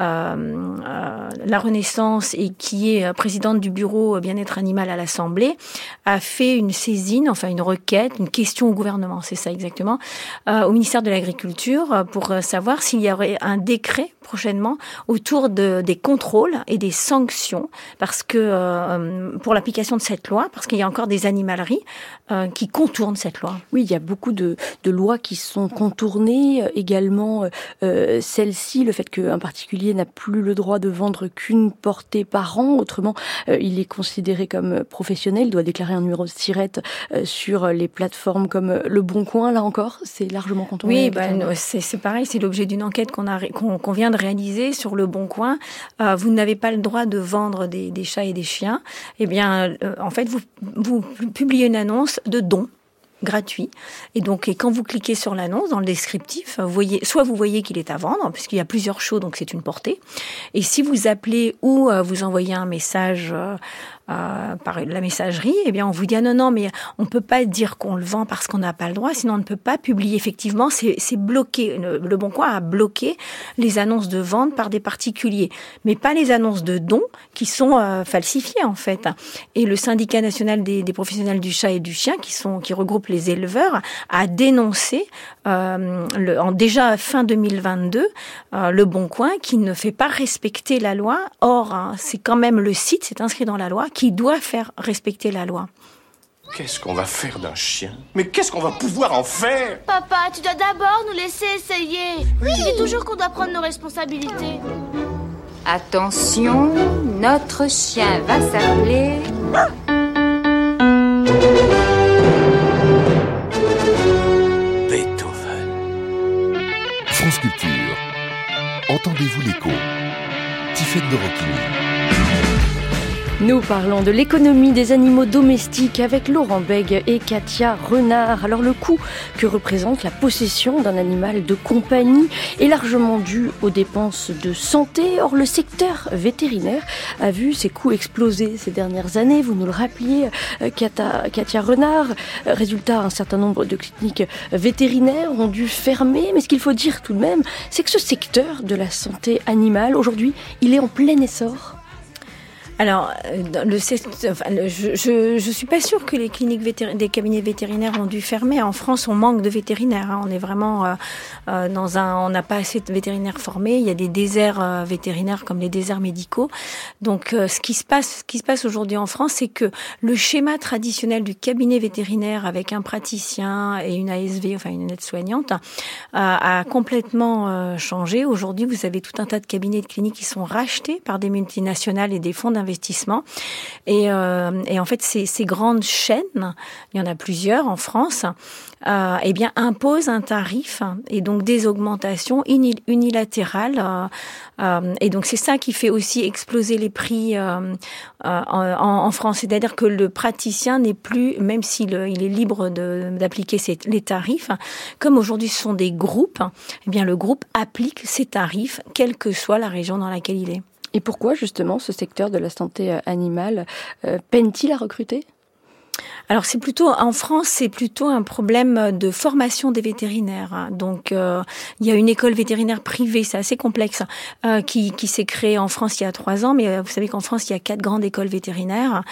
euh, La Renaissance et qui est présidente du bureau bien-être animal à l'Assemblée, a fait une enfin une requête, une question au gouvernement, c'est ça exactement, euh, au ministère de l'Agriculture pour savoir s'il y aurait un décret prochainement autour de, des contrôles et des sanctions parce que euh, pour l'application de cette loi, parce qu'il y a encore des animaleries euh, qui contournent cette loi. Oui, il y a beaucoup de, lois qui sont contournées. Également, euh, celle-ci, le fait qu'un particulier n'a plus le droit de vendre qu'une portée par an. Autrement, euh, il est considéré comme professionnel, il doit déclarer un numéro de sirette euh, sur les plateformes comme Le Bon Coin. Là encore, c'est largement contourné. Oui, bah, c'est pareil. C'est l'objet d'une enquête qu'on vient de réaliser sur Le Bon Coin. Euh, vous n'avez pas le droit de vendre des, des chats et des chiens. Eh bien, euh, en fait, vous, vous publiez une annonce de don gratuit. Et donc, et quand vous cliquez sur l'annonce, dans le descriptif, vous voyez, soit vous voyez qu'il est à vendre, puisqu'il y a plusieurs shows, donc c'est une portée. Et si vous appelez ou euh, vous envoyez un message euh, euh, par la messagerie, eh bien, on vous dit ah non, non, mais on peut pas dire qu'on le vend parce qu'on n'a pas le droit, sinon on ne peut pas publier. Effectivement, c'est bloqué. Le, le, Bon Coin a bloqué les annonces de vente par des particuliers, mais pas les annonces de dons qui sont euh, falsifiées en fait. Et le syndicat national des, des, professionnels du chat et du chien, qui sont qui regroupe les éleveurs, a dénoncé euh, le, en déjà fin 2022 euh, le Bon Coin qui ne fait pas respecter la loi. Or, hein, c'est quand même le site, c'est inscrit dans la loi doit faire respecter la loi. Qu'est-ce qu'on va faire d'un chien? Mais qu'est-ce qu'on va pouvoir en faire? Papa, tu dois d'abord nous laisser essayer. Oui. Tu dis toujours qu'on doit prendre nos responsabilités. Attention, notre chien va s'appeler... Beethoven. France Culture. Entendez-vous l'écho? Tiffaine de Roquigny. Nous parlons de l'économie des animaux domestiques avec Laurent Beg et Katia Renard. Alors le coût que représente la possession d'un animal de compagnie est largement dû aux dépenses de santé. Or le secteur vétérinaire a vu ses coûts exploser ces dernières années. Vous nous le rappeliez, Katia Renard. Résultat, un certain nombre de cliniques vétérinaires ont dû fermer. Mais ce qu'il faut dire tout de même, c'est que ce secteur de la santé animale, aujourd'hui, il est en plein essor. Alors, enfin, le, je, je suis pas sûre que les cliniques des cabinets vétérinaires ont dû fermer. En France, on manque de vétérinaires. Hein. On est vraiment euh, euh, dans un, on n'a pas assez de vétérinaires formés. Il y a des déserts euh, vétérinaires comme les déserts médicaux. Donc, euh, ce qui se passe, ce qui se passe aujourd'hui en France, c'est que le schéma traditionnel du cabinet vétérinaire avec un praticien et une ASV, enfin une aide-soignante, a complètement changé. Aujourd'hui, vous avez tout un tas de cabinets de cliniques qui sont rachetés par des multinationales et des fonds d'investissement euh, et en fait, ces, grandes chaînes, il y en a plusieurs en France, euh, eh bien imposent un tarif et donc des augmentations unilatérales. Euh, euh, et donc c'est ça qui fait aussi exploser les prix en, France. C'est-à-dire que le praticien n'est plus, même s'il il est libre d'appliquer les tarifs, comme aujourd'hui ce sont des groupes, eh bien le groupe applique ses tarifs, quelle que soit la région dans laquelle il est. Et pourquoi justement ce secteur de la santé animale euh, peine-t-il à recruter? Alors c'est plutôt en France, c'est plutôt un problème de formation des vétérinaires. Donc euh, il y a une école vétérinaire privée, c'est assez complexe, euh, qui, qui s'est créée en France il y a trois ans. Mais euh, vous savez qu'en France il y a quatre grandes écoles vétérinaires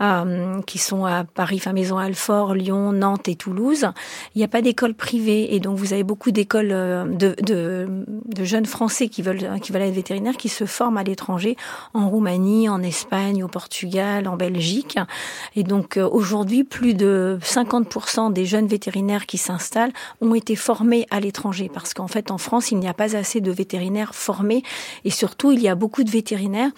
euh, qui sont à Paris, enfin Maison Alfort, Lyon, Nantes et Toulouse. Il n'y a pas d'école privée et donc vous avez beaucoup d'écoles euh, de, de, de, jeunes Français qui veulent qui veulent être vétérinaires qui se forment à l'étranger, en Roumanie, en Espagne, au Portugal, en Belgique. Et donc aujourd'hui plus de 50% des jeunes vétérinaires qui s'installent ont été formés à l'étranger parce qu'en fait en France il n'y a pas assez de vétérinaires formés et surtout il y a beaucoup de vétérinaires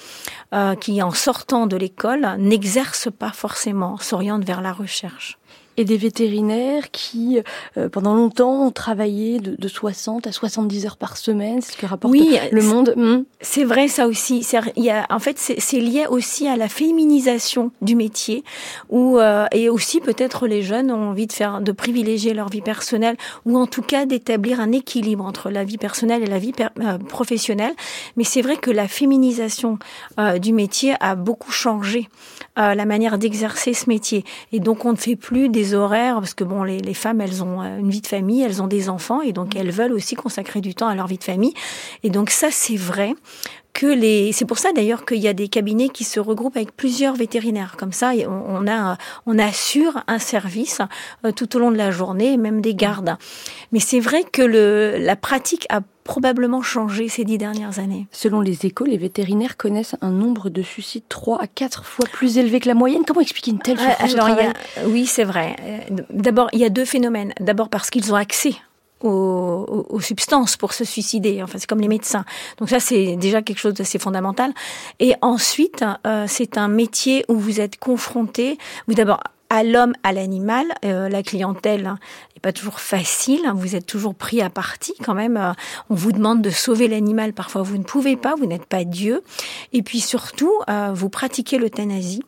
euh, qui en sortant de l'école n'exercent pas forcément, s'orientent vers la recherche. Et des vétérinaires qui, euh, pendant longtemps, ont travaillé de, de, 60 à 70 heures par semaine. C'est ce que rapporte oui, Le Monde. Mmh. C'est vrai, ça aussi. Il y a, en fait, c'est lié aussi à la féminisation du métier, où euh, et aussi peut-être les jeunes ont envie de faire, de privilégier leur vie personnelle, ou en tout cas d'établir un équilibre entre la vie personnelle et la vie euh, professionnelle. Mais c'est vrai que la féminisation du métier a beaucoup changé la manière d'exercer ce métier. Et donc on ne fait plus des horaires parce que bon, les, les, femmes, elles ont euh, une vie de famille, elles ont des enfants et donc elles veulent aussi consacrer du temps à leur vie de famille. Et donc ça, c'est vrai que les c'est pour ça d'ailleurs qu'il y a des cabinets qui se regroupent avec plusieurs vétérinaires comme ça on, a on assure un service euh, tout au long de la journée même des gardes mais c'est vrai que le la pratique a probablement changé ces dix dernières années. Selon les échos, les vétérinaires connaissent un nombre de suicides trois à quatre fois plus élevé que la moyenne. Comment expliquer une telle souffrance Alors, il y a, Oui, c'est vrai. D'abord, il y a deux phénomènes. D'abord parce qu'ils ont accès aux, substances pour se suicider. Enfin, c'est comme les médecins. Donc ça, c'est déjà quelque chose d'assez fondamental. Et ensuite, euh, c'est un métier où vous êtes confronté, vous d'abord à l'homme, à l'animal. Euh, la clientèle n'est pas toujours facile. Hein. Vous êtes toujours pris à partie quand même. Euh, on vous demande de sauver l'animal. Parfois, vous ne pouvez pas. Vous n'êtes pas Dieu. Et puis surtout, euh, vous pratiquez l'euthanasie.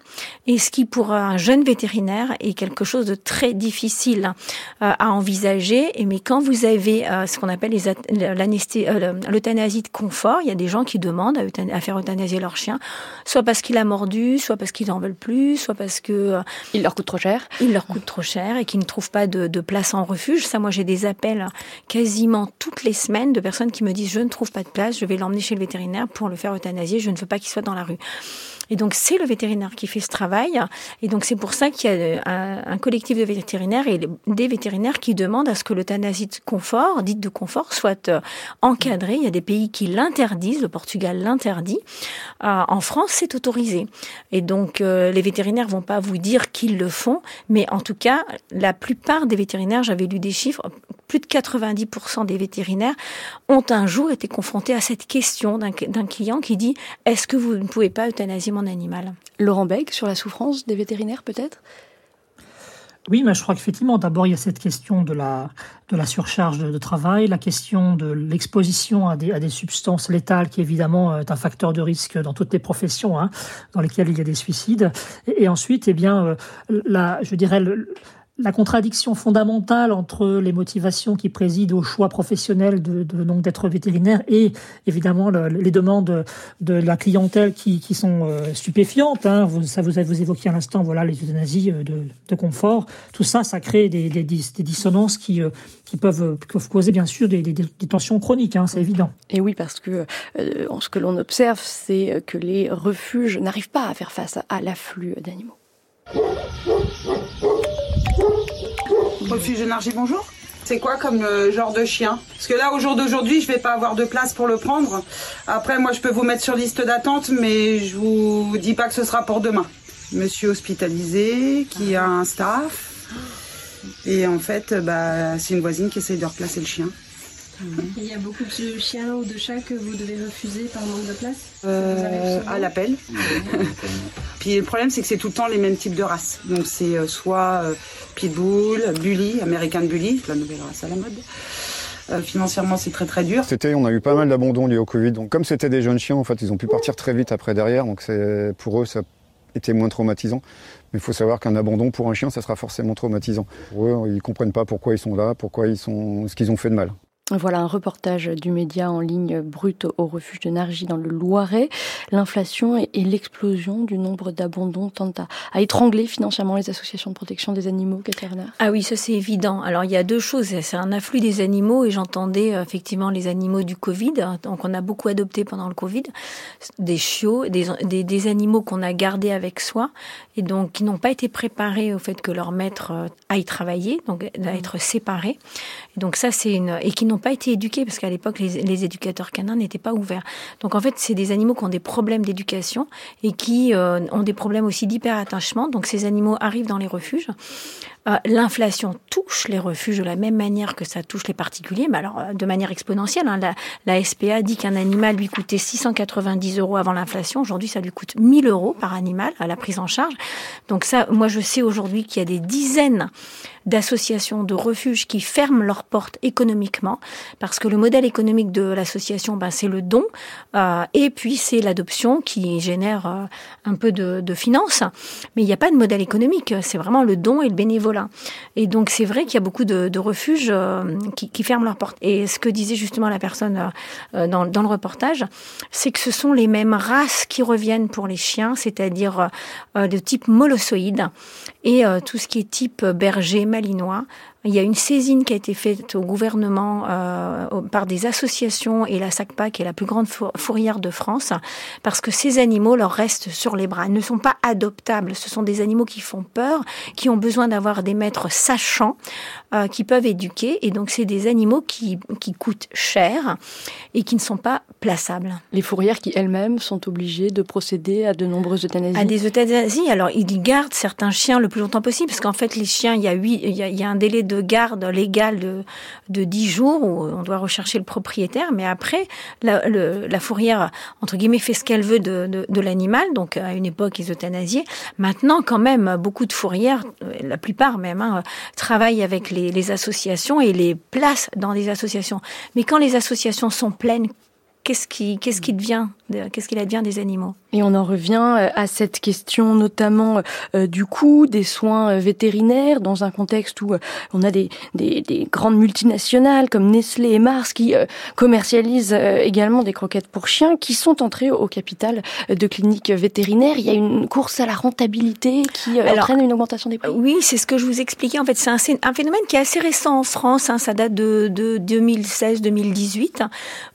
Et ce qui, pour un jeune vétérinaire, est quelque chose de très difficile à envisager. Et mais quand vous avez ce qu'on appelle l'euthanasie de confort, il y a des gens qui demandent à, faire euthanasier leur chien, soit parce qu'il a mordu, soit parce qu'ils n'en veulent plus, soit parce que leur coûte Il leur coûte trop cher et qu'ils ne trouvent pas de, de, place en refuge. Ça, moi, j'ai des appels quasiment toutes les semaines de personnes qui me disent je ne trouve pas de place, je vais l'emmener chez le vétérinaire pour le faire euthanasier, je ne veux pas qu'il soit dans la rue. Et donc c'est le vétérinaire qui fait ce travail. Et donc c'est pour ça qu'il y a un, un, collectif de vétérinaires et des vétérinaires qui demandent à ce que l'euthanasie de confort, dite de confort, soit euh, encadrée. Il y a des pays qui l'interdisent. Le Portugal l'interdit. Euh, en France, c'est autorisé. Et donc euh, les vétérinaires vont pas vous dire qu'ils le font, mais en tout cas, la plupart des vétérinaires, j'avais lu des chiffres, plus de 90% des vétérinaires ont un jour été confrontés à cette question d'un client qui dit est-ce que vous ne pouvez pas euthanasier mon animal? Laurent Beck, sur la souffrance des vétérinaires peut-être? Oui, mais je crois qu'effectivement, d'abord, il y a cette question de la, de la surcharge de, travail, la question de l'exposition à des, à des substances létales, qui évidemment est un facteur de risque dans toutes les professions hein, dans lesquelles il y a des suicides. Et, ensuite, eh bien, euh, la, je dirais, le, la contradiction fondamentale entre les motivations qui président au choix professionnel de, donc d'être vétérinaire et évidemment le, les demandes de la clientèle qui, qui sont euh, stupéfiantes. Hein. Vous, ça vous, vous évoquiez à l'instant, voilà, les euthanasies euh, de, de, confort. Tout ça, ça crée des, des, des dissonances qui, euh, qui peuvent, peuvent, causer bien sûr des, des tensions chroniques. Hein, c'est évident. Et oui, parce que ce que l'on observe, c'est que les refuges n'arrivent pas à faire face à l'afflux d'animaux. Refuge énergie, bonjour. C'est quoi comme euh, genre de chien? Parce que là, au jour d'aujourd'hui, je vais pas avoir de place pour le prendre. Après, moi, je peux vous mettre sur liste d'attente, mais je vous dis pas que ce sera pour demain. Monsieur hospitalisé, qui a un staff. Et en fait, bah, c'est une voisine qui essaye de replacer le chien. Il y a beaucoup de chiens ou de chats que vous devez refuser par manque de place euh, À l'appel. Puis le problème, c'est que c'est tout le temps les mêmes types de races. Donc c'est euh, soit euh, Pitbull, Bully, American Bully, la nouvelle race à la mode. Euh, financièrement, c'est très très dur. C'était, on a eu pas mal d'abandon liés au Covid. Donc comme c'était des jeunes chiens, en fait, ils ont pu partir très vite après derrière. Donc c'est pour eux, ça était moins traumatisant. Mais il faut savoir qu'un abandon pour un chien, ça sera forcément traumatisant. Pour eux, ils comprennent pas pourquoi ils sont là, pourquoi ils sont, ce qu'ils ont fait de mal. Voilà un reportage du média en ligne brut au refuge de Nargy dans le Loiret. L'inflation et, l'explosion du nombre d'abandons tentent à, étrangler financièrement les associations de protection des animaux, Catherine. Ah oui, ça c'est évident. Alors il y a deux choses. C'est un afflux des animaux et j'entendais euh, effectivement les animaux du Covid. Donc on a beaucoup adopté pendant le Covid des chiots, des, animaux qu'on a gardés avec soi et donc qui n'ont pas été préparés au fait que leur maître euh, aille travailler, donc à être séparés. Donc ça c'est une et qui n'ont pas été éduqués parce qu'à l'époque les, éducateurs canins n'étaient pas ouverts. Donc en fait, c'est des animaux qui ont des problèmes d'éducation et qui euh, ont des problèmes aussi d'hyperattachement. Donc ces animaux arrivent dans les refuges. Euh, L'inflation touche les refuges de la même manière que ça touche les particuliers, mais alors euh, de manière exponentielle. Hein. La, la, SPA dit qu'un animal lui coûtait 690 euros avant l'inflation. Aujourd'hui, ça lui coûte 1000 euros par animal à la prise en charge. Donc ça, moi, je sais aujourd'hui qu'il y a des dizaines d'associations de refuges qui ferment leurs portes économiquement, parce que le modèle économique de l'association, ben, c'est le don, euh, et puis c'est l'adoption qui génère euh, un peu de, de finances, mais il n'y a pas de modèle économique, c'est vraiment le don et le bénévolat. Et donc c'est vrai qu'il y a beaucoup de, refuges euh, qui, ferment leurs portes. Et ce que disait justement la personne euh, dans, dans, le reportage, c'est que ce sont les mêmes races qui reviennent pour les chiens, c'est-à-dire euh, de type molossoïde, et tout ce qui est type berger, malinois. Il y a une saisine qui a été faite au gouvernement euh, par des associations et la SACPA, qui est la plus grande fourrière de France, parce que ces animaux leur restent sur les bras. Ils ne sont pas adoptables. Ce sont des animaux qui font peur, qui ont besoin d'avoir des maîtres sachants, euh, qui peuvent éduquer. Et donc, c'est des animaux qui, qui coûtent cher et qui ne sont pas plaçables. Les fourrières qui elles-mêmes sont obligées de procéder à de nombreuses euthanasies. À des euthanasies. Alors, ils gardent certains chiens le plus longtemps possible, parce qu'en fait, les chiens, il y a, huit, il y a, il y a un délai de de garde légale de, de 10 jours où on doit rechercher le propriétaire, mais après, la, la fourrière, entre guillemets, fait ce qu'elle veut de, de, l'animal, donc à une époque, ils euthanasiaient. Maintenant, quand même, beaucoup de fourrières, la plupart même, hein, travaillent avec les, les associations et les placent dans des associations. Mais quand les associations sont pleines, qu'est-ce qui, qu'est-ce qui devient, qu'est-ce qu'il advient des animaux Et on en revient euh, à cette question notamment euh, du coût des soins euh, vétérinaires dans un contexte où on a des, des, des, grandes multinationales comme Nestlé et Mars qui commercialisent également des croquettes pour chiens qui sont entrées au capital de cliniques vétérinaires. Il y a une course à la rentabilité qui Alors, entraîne une augmentation des prix. Oui, c'est ce que je vous expliquais. En fait, c'est un, un, phénomène qui est assez récent en France. Hein, ça date de, de 2016-2018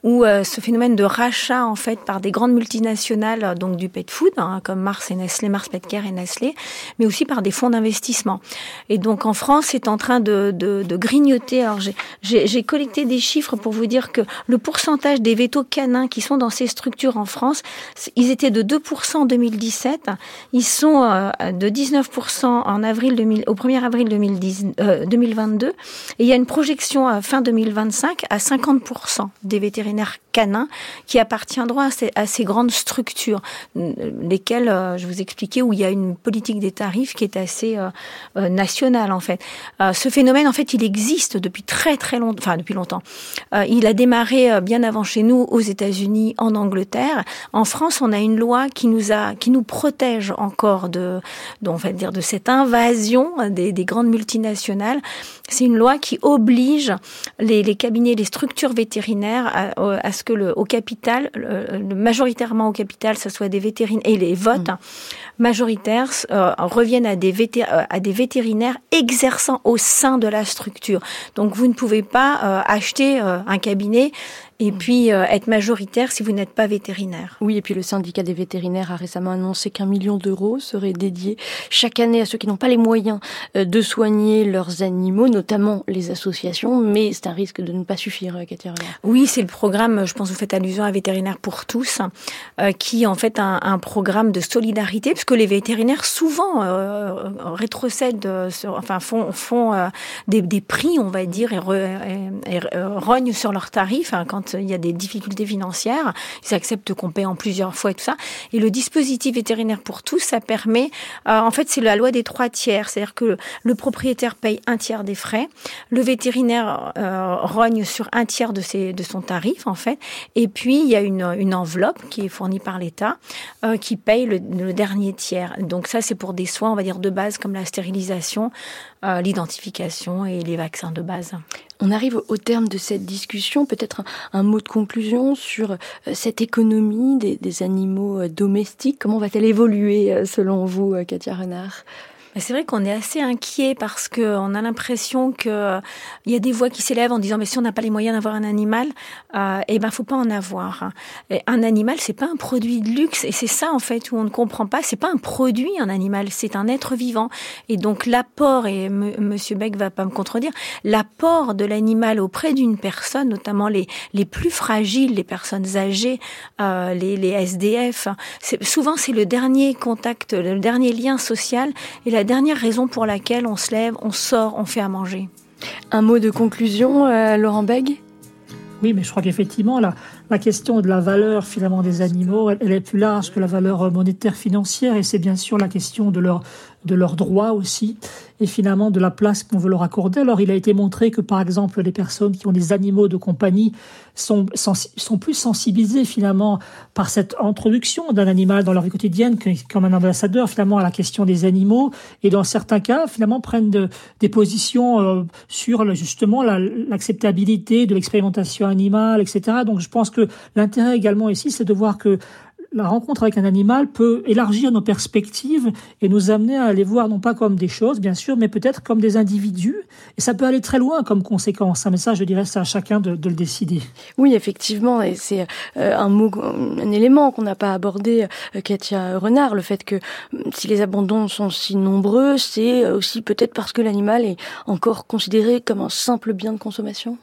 où ce phénomène de rachat en fait par des grandes multinationales euh, donc du pet food hein, comme Mars et Nestlé, Mars Petcare et Nestlé, mais aussi par des fonds d'investissement. Et donc en France, c'est en train de, de, grignoter. Alors j'ai collecté des chiffres pour vous dire que le pourcentage des vétos canins qui sont dans ces structures en France, ils étaient de 2% en 2017, ils sont euh, de 19% en avril 2000, au 1er avril 2010, euh, 2022, et il y a une projection fin 2025 à 50% des vétérinaires canins qui appartiendront à ces, à ces grandes structures, lesquelles euh, je vous expliquais où il y a une politique des tarifs qui est assez euh, euh nationale en fait. Ce phénomène en fait il existe depuis très très longtemps, enfin depuis longtemps. Il a démarré bien avant chez nous aux États-Unis, en Angleterre. En France, on a une loi qui nous a, qui nous protège encore de, on va dire de cette invasion des, des grandes multinationales. C'est une loi qui oblige les, cabinets, les structures vétérinaires à, à ce que le au capital, le, majoritairement au capital, ce soit des vétérinaires et les votes mmh. majoritaires euh, reviennent à des, euh, à des vétérinaires exerçant au sein de la structure. Donc vous ne pouvez pas euh, acheter un cabinet et puis euh, être majoritaire si vous n'êtes pas vétérinaire. Oui, et puis le syndicat des vétérinaires a récemment annoncé qu'un million d'euros serait dédié chaque année à ceux qui n'ont pas les moyens euh, de soigner leurs animaux, notamment les associations, mais c'est un risque de ne pas suffire, euh, Katia Oui, c'est le programme, je pense que vous faites allusion à Vétérinaire pour tous, euh, qui est en fait un, un, programme de solidarité, puisque les vétérinaires souvent euh, rétrocèdent, sur, enfin font, font des, des, prix, on va dire, et, re, et, et rognent sur leurs tarifs hein, quand il y a des difficultés financières, ils acceptent qu'on paie en plusieurs fois et tout ça. Et le dispositif vétérinaire pour tous, ça permet, euh, en fait, c'est la loi des trois tiers, c'est-à-dire que le propriétaire paye un tiers des frais, le vétérinaire euh, rogne sur un tiers de, son tarif, en fait, et puis il y a une, enveloppe qui est fournie par l'État euh, qui paye le dernier tiers. Donc ça, c'est pour des soins, on va dire, de base comme la stérilisation, euh, l'identification et les vaccins de base. On arrive au terme de cette discussion. Peut-être un, mot de conclusion sur euh, cette économie des, des animaux euh, domestiques. Comment va-t-elle évoluer selon vous, Katia Renard? C'est vrai qu'on est assez inquiet parce qu'on a l'impression qu'il y a des voix qui s'élèvent en disant mais si on n'a pas les moyens d'avoir un animal, euh, eh ben faut pas en avoir. Un animal, c'est pas un produit de luxe et c'est ça en fait où on ne comprend pas. C'est pas un produit un animal, c'est un être vivant. Et donc l'apport et M Monsieur Beck va pas me contredire, l'apport de l'animal auprès d'une personne, notamment les les plus fragiles, les personnes âgées, euh, les, les SDF, souvent c'est le dernier contact, le dernier lien social et la dernière raison pour laquelle on se lève, on sort, on fait à manger. Un mot de conclusion, euh, Laurent Beg oui, mais je crois qu'effectivement, la, la question de la valeur finalement des animaux, elle, est plus large que la valeur monétaire financière, et c'est bien sûr la question de leur de leurs droits aussi, et finalement de la place qu'on veut leur accorder. Alors il a été montré que par exemple les personnes qui ont des animaux de compagnie sont, sont plus sensibilisées finalement par cette introduction d'un animal dans leur vie quotidienne comme un ambassadeur finalement à la question des animaux, et dans certains cas finalement prennent de, des positions euh, sur justement l'acceptabilité de l'expérimentation animale, etc. Donc je pense que l'intérêt également ici, c'est de voir que la rencontre avec un animal peut élargir nos perspectives et nous amener à aller voir non pas comme des choses, bien sûr, mais peut-être comme des individus. Et ça peut aller très loin comme conséquence. Un message, je dirais, c'est à chacun de, le décider. Oui, effectivement, et c'est euh, un mot, un élément qu'on n'a pas abordé, euh, Katia Renard, le fait que euh, si les abandons sont si nombreux, c'est aussi peut-être parce que l'animal est encore considéré comme un simple bien de consommation?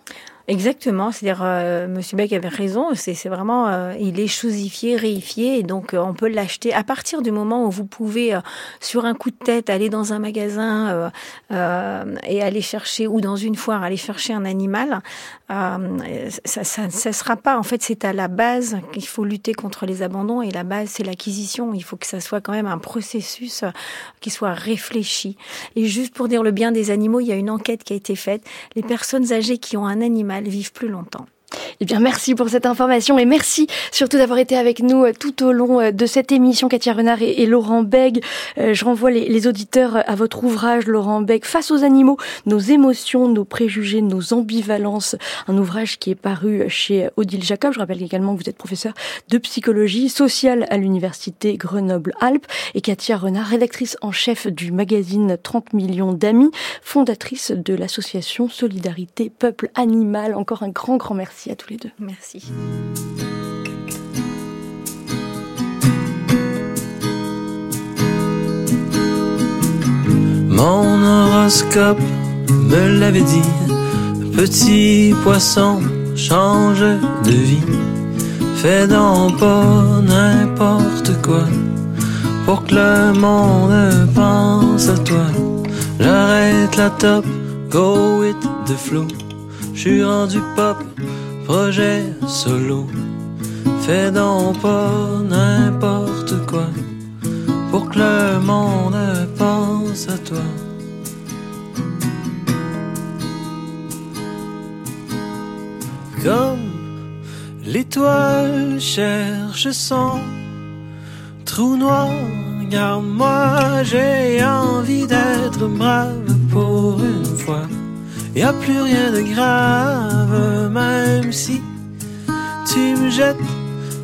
Exactement, c'est-à-dire euh, Monsieur Beck avait raison, c'est vraiment euh, il est chosifié, réifié et donc euh, on peut l'acheter à partir du moment où vous pouvez sur un coup de tête aller dans un magasin et aller chercher ou dans une foire aller chercher un animal, ça, ça, ça sera pas en fait c'est à la base qu'il faut lutter contre les abandons et la base c'est l'acquisition, il faut que ça soit quand même un processus qui soit réfléchi. Et juste pour dire le bien des animaux, il y a une enquête qui a été faite, les personnes âgées qui ont un animal vivent plus longtemps. Eh bien, merci pour cette information et merci surtout d'avoir été avec nous euh, tout au long euh, de cette émission, Katia Renard et, Laurent Beg. Euh, je renvoie les, auditeurs à votre ouvrage, Laurent Beg, Face aux animaux, nos émotions, nos préjugés, nos ambivalences. Un ouvrage qui est paru chez Odile Jacob. Je rappelle également que vous êtes professeur de psychologie sociale à l'université Grenoble-Alpes et Katia Renard, rédactrice en chef du magazine 30 millions d'amis, fondatrice de l'association Solidarité Peuple Animal. Encore un grand, grand merci à tous les deux. Merci. Mon horoscope me l'avait dit, petit poisson, change de vie. Fais donc pas n'importe quoi pour que le monde pense à toi. J'arrête la top, go with the flow. J'suis rendu pop, projet solo. Fais donc pas n'importe quoi pour que le monde pense à toi. Comme l'étoile cherche son trou noir, garde-moi, j'ai envie d'être brave pour une fois. Y a plus rien de grave, même si tu me jettes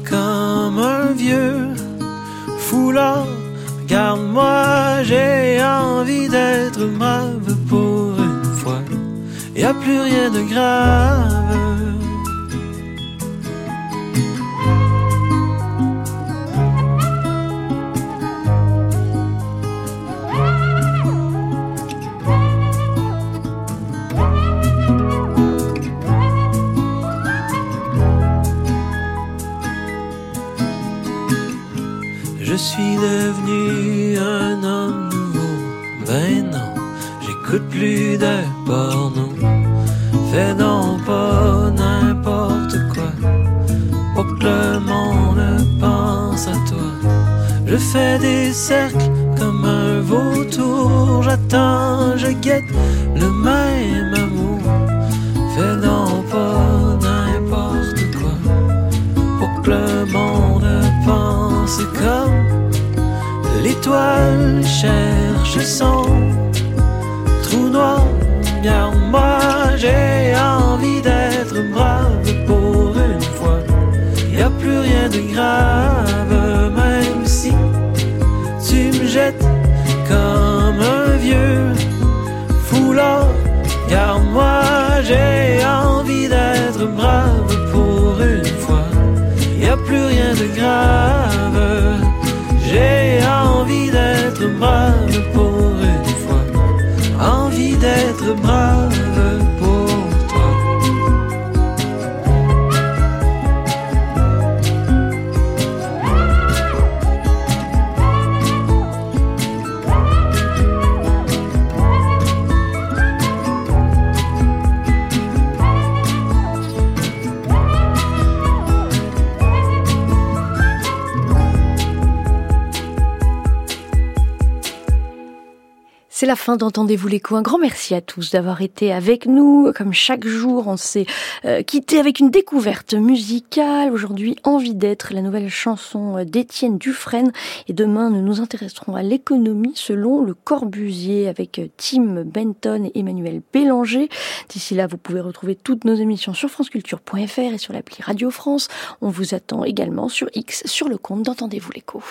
comme un vieux foulard. Regarde-moi, j'ai envie d'être brave pour une fois. Y a plus rien de grave. Suis devenu un homme nouveau. Ben non, j'écoute plus de porno. Fais donc pas n'importe quoi pour que le monde pense à toi. Je fais des cercles comme un vautour. J'attends, je guette le même cherche son trou noir. Bien, moi j'ai envie d'être brave pour une fois. Y a plus rien de grave, même si tu me jettes comme un vieux foulard. Car moi j'ai envie d'être brave pour une fois. Y a plus rien de grave. brave pour une fois, envie d'être brave. La fin d'Entendez-vous l'écho. Un grand merci à tous d'avoir été avec nous. Comme chaque jour, on s'est euh, quitté avec une découverte musicale. Aujourd'hui, Envie d'être, la nouvelle chanson d'Étienne Dufresne. Et demain, nous nous intéresserons à l'économie selon le Corbusier avec Tim Benton et Emmanuel Bélanger. D'ici là, vous pouvez retrouver toutes nos émissions sur franceculture.fr et sur l'appli Radio France. On vous attend également sur X, sur le compte d'Entendez-vous l'écho.